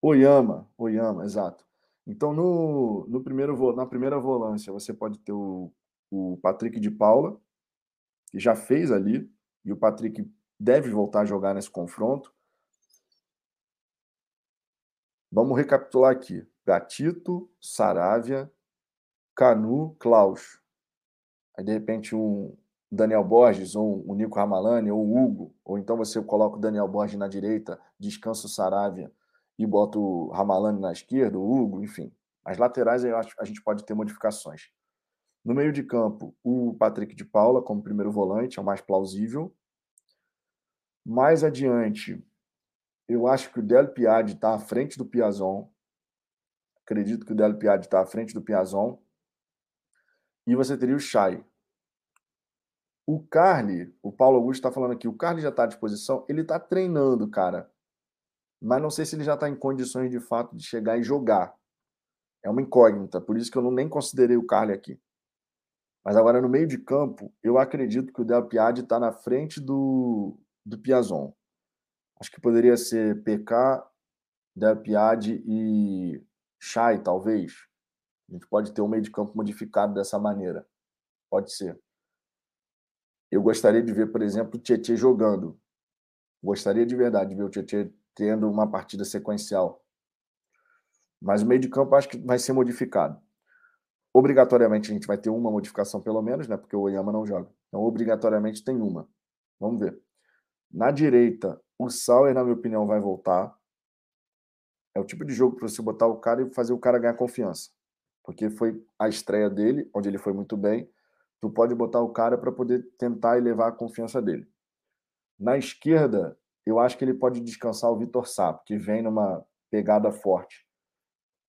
Oyama. Oyama, exato. Então, no, no primeiro, na primeira volância, você pode ter o, o Patrick de Paula, que já fez ali, e o Patrick deve voltar a jogar nesse confronto. Vamos recapitular aqui. Gatito, Saravia, Canu, Klaus. Aí, de repente, um, Daniel Borges, ou o Nico Ramalani, ou o Hugo, ou então você coloca o Daniel Borges na direita, descansa o Saravia e bota o Ramalani na esquerda, o Hugo, enfim. As laterais a gente pode ter modificações. No meio de campo, o Patrick de Paula como primeiro volante, é o mais plausível. Mais adiante, eu acho que o Del Piade está à frente do Piazon. Acredito que o Del Piade está à frente do Piazon. E você teria o Chay. O Carly, o Paulo Augusto está falando aqui, o Carly já está à disposição, ele está treinando, cara. Mas não sei se ele já está em condições de fato de chegar e jogar. É uma incógnita, por isso que eu não nem considerei o Carly aqui. Mas agora no meio de campo, eu acredito que o Del Piade está na frente do, do Piazon. Acho que poderia ser PK, Del Piade e Chay, talvez. A gente pode ter um meio de campo modificado dessa maneira. Pode ser. Eu gostaria de ver, por exemplo, o Tietchan jogando. Gostaria de verdade de ver o Tietchan tendo uma partida sequencial. Mas o meio de campo acho que vai ser modificado. Obrigatoriamente a gente vai ter uma modificação pelo menos, né? Porque o Oyama não joga. Então obrigatoriamente tem uma. Vamos ver. Na direita, o Sauer, na minha opinião, vai voltar. É o tipo de jogo para você botar o cara e fazer o cara ganhar confiança. Porque foi a estreia dele, onde ele foi muito bem tu pode botar o cara para poder tentar elevar a confiança dele. Na esquerda, eu acho que ele pode descansar o Vitor Sapo, que vem numa pegada forte.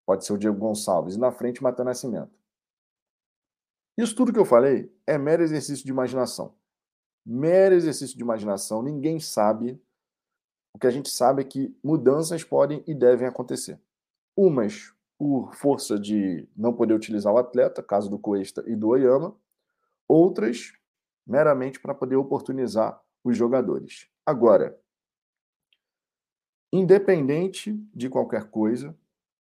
Pode ser o Diego Gonçalves. E na frente, Matheus Nascimento. Isso tudo que eu falei é mero exercício de imaginação. Mero exercício de imaginação. Ninguém sabe. O que a gente sabe é que mudanças podem e devem acontecer. Umas por força de não poder utilizar o atleta, caso do Cuesta e do Oyama, outras meramente para poder oportunizar os jogadores. Agora, independente de qualquer coisa,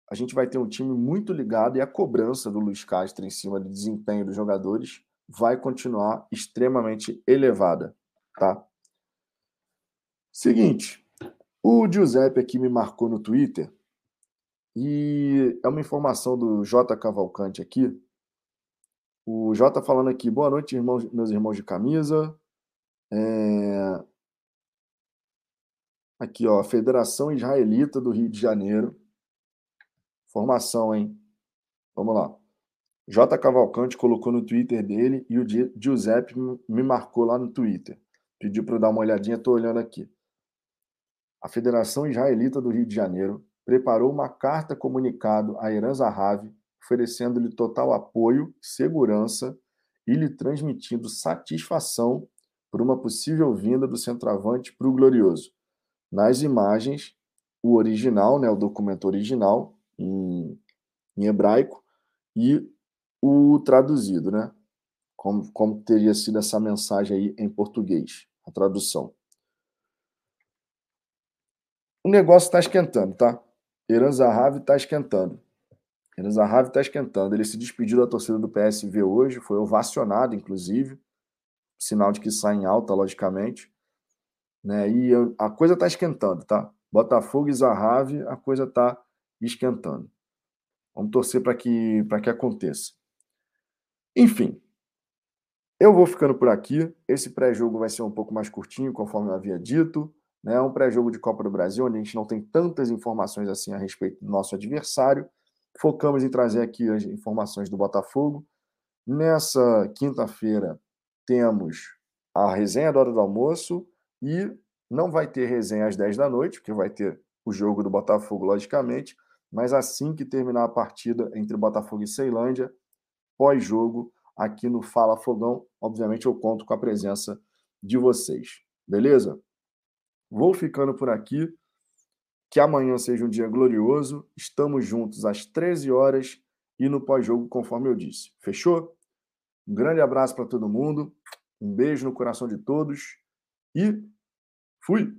a gente vai ter um time muito ligado e a cobrança do Luiz Castro em cima do desempenho dos jogadores vai continuar extremamente elevada, tá? Seguinte, o Giuseppe aqui me marcou no Twitter e é uma informação do J Cavalcante aqui. O J falando aqui, boa noite, irmãos, meus irmãos de camisa. É... Aqui, ó, Federação Israelita do Rio de Janeiro. Formação, hein? Vamos lá. J. Cavalcante colocou no Twitter dele e o Giuseppe me marcou lá no Twitter. Pediu para eu dar uma olhadinha, estou olhando aqui. A Federação Israelita do Rio de Janeiro preparou uma carta comunicado a Eran Zahavi, oferecendo-lhe total apoio, segurança e lhe transmitindo satisfação por uma possível vinda do centroavante para o Glorioso. Nas imagens, o original, né, o documento original, em, em hebraico, e o traduzido, né? Como, como teria sido essa mensagem aí em português, a tradução. O negócio está esquentando, tá? Eran Zahavi está esquentando. Eran Zahavi está esquentando. Ele se despediu da torcida do PSV hoje, foi ovacionado, inclusive. Sinal de que sai em alta, logicamente. Né? E a coisa está esquentando, tá? Botafogo e Zahavi, a coisa está esquentando. Vamos torcer para que, que aconteça. Enfim, eu vou ficando por aqui. Esse pré-jogo vai ser um pouco mais curtinho, conforme eu havia dito. É um pré-jogo de Copa do Brasil, onde a gente não tem tantas informações assim a respeito do nosso adversário. Focamos em trazer aqui as informações do Botafogo. Nessa quinta-feira temos a resenha da hora do almoço e não vai ter resenha às 10 da noite, porque vai ter o jogo do Botafogo, logicamente, mas assim que terminar a partida entre Botafogo e Ceilândia, pós-jogo, aqui no Fala Fogão, obviamente eu conto com a presença de vocês. Beleza? Vou ficando por aqui. Que amanhã seja um dia glorioso. Estamos juntos às 13 horas e no pós-jogo, conforme eu disse. Fechou? Um grande abraço para todo mundo. Um beijo no coração de todos e fui!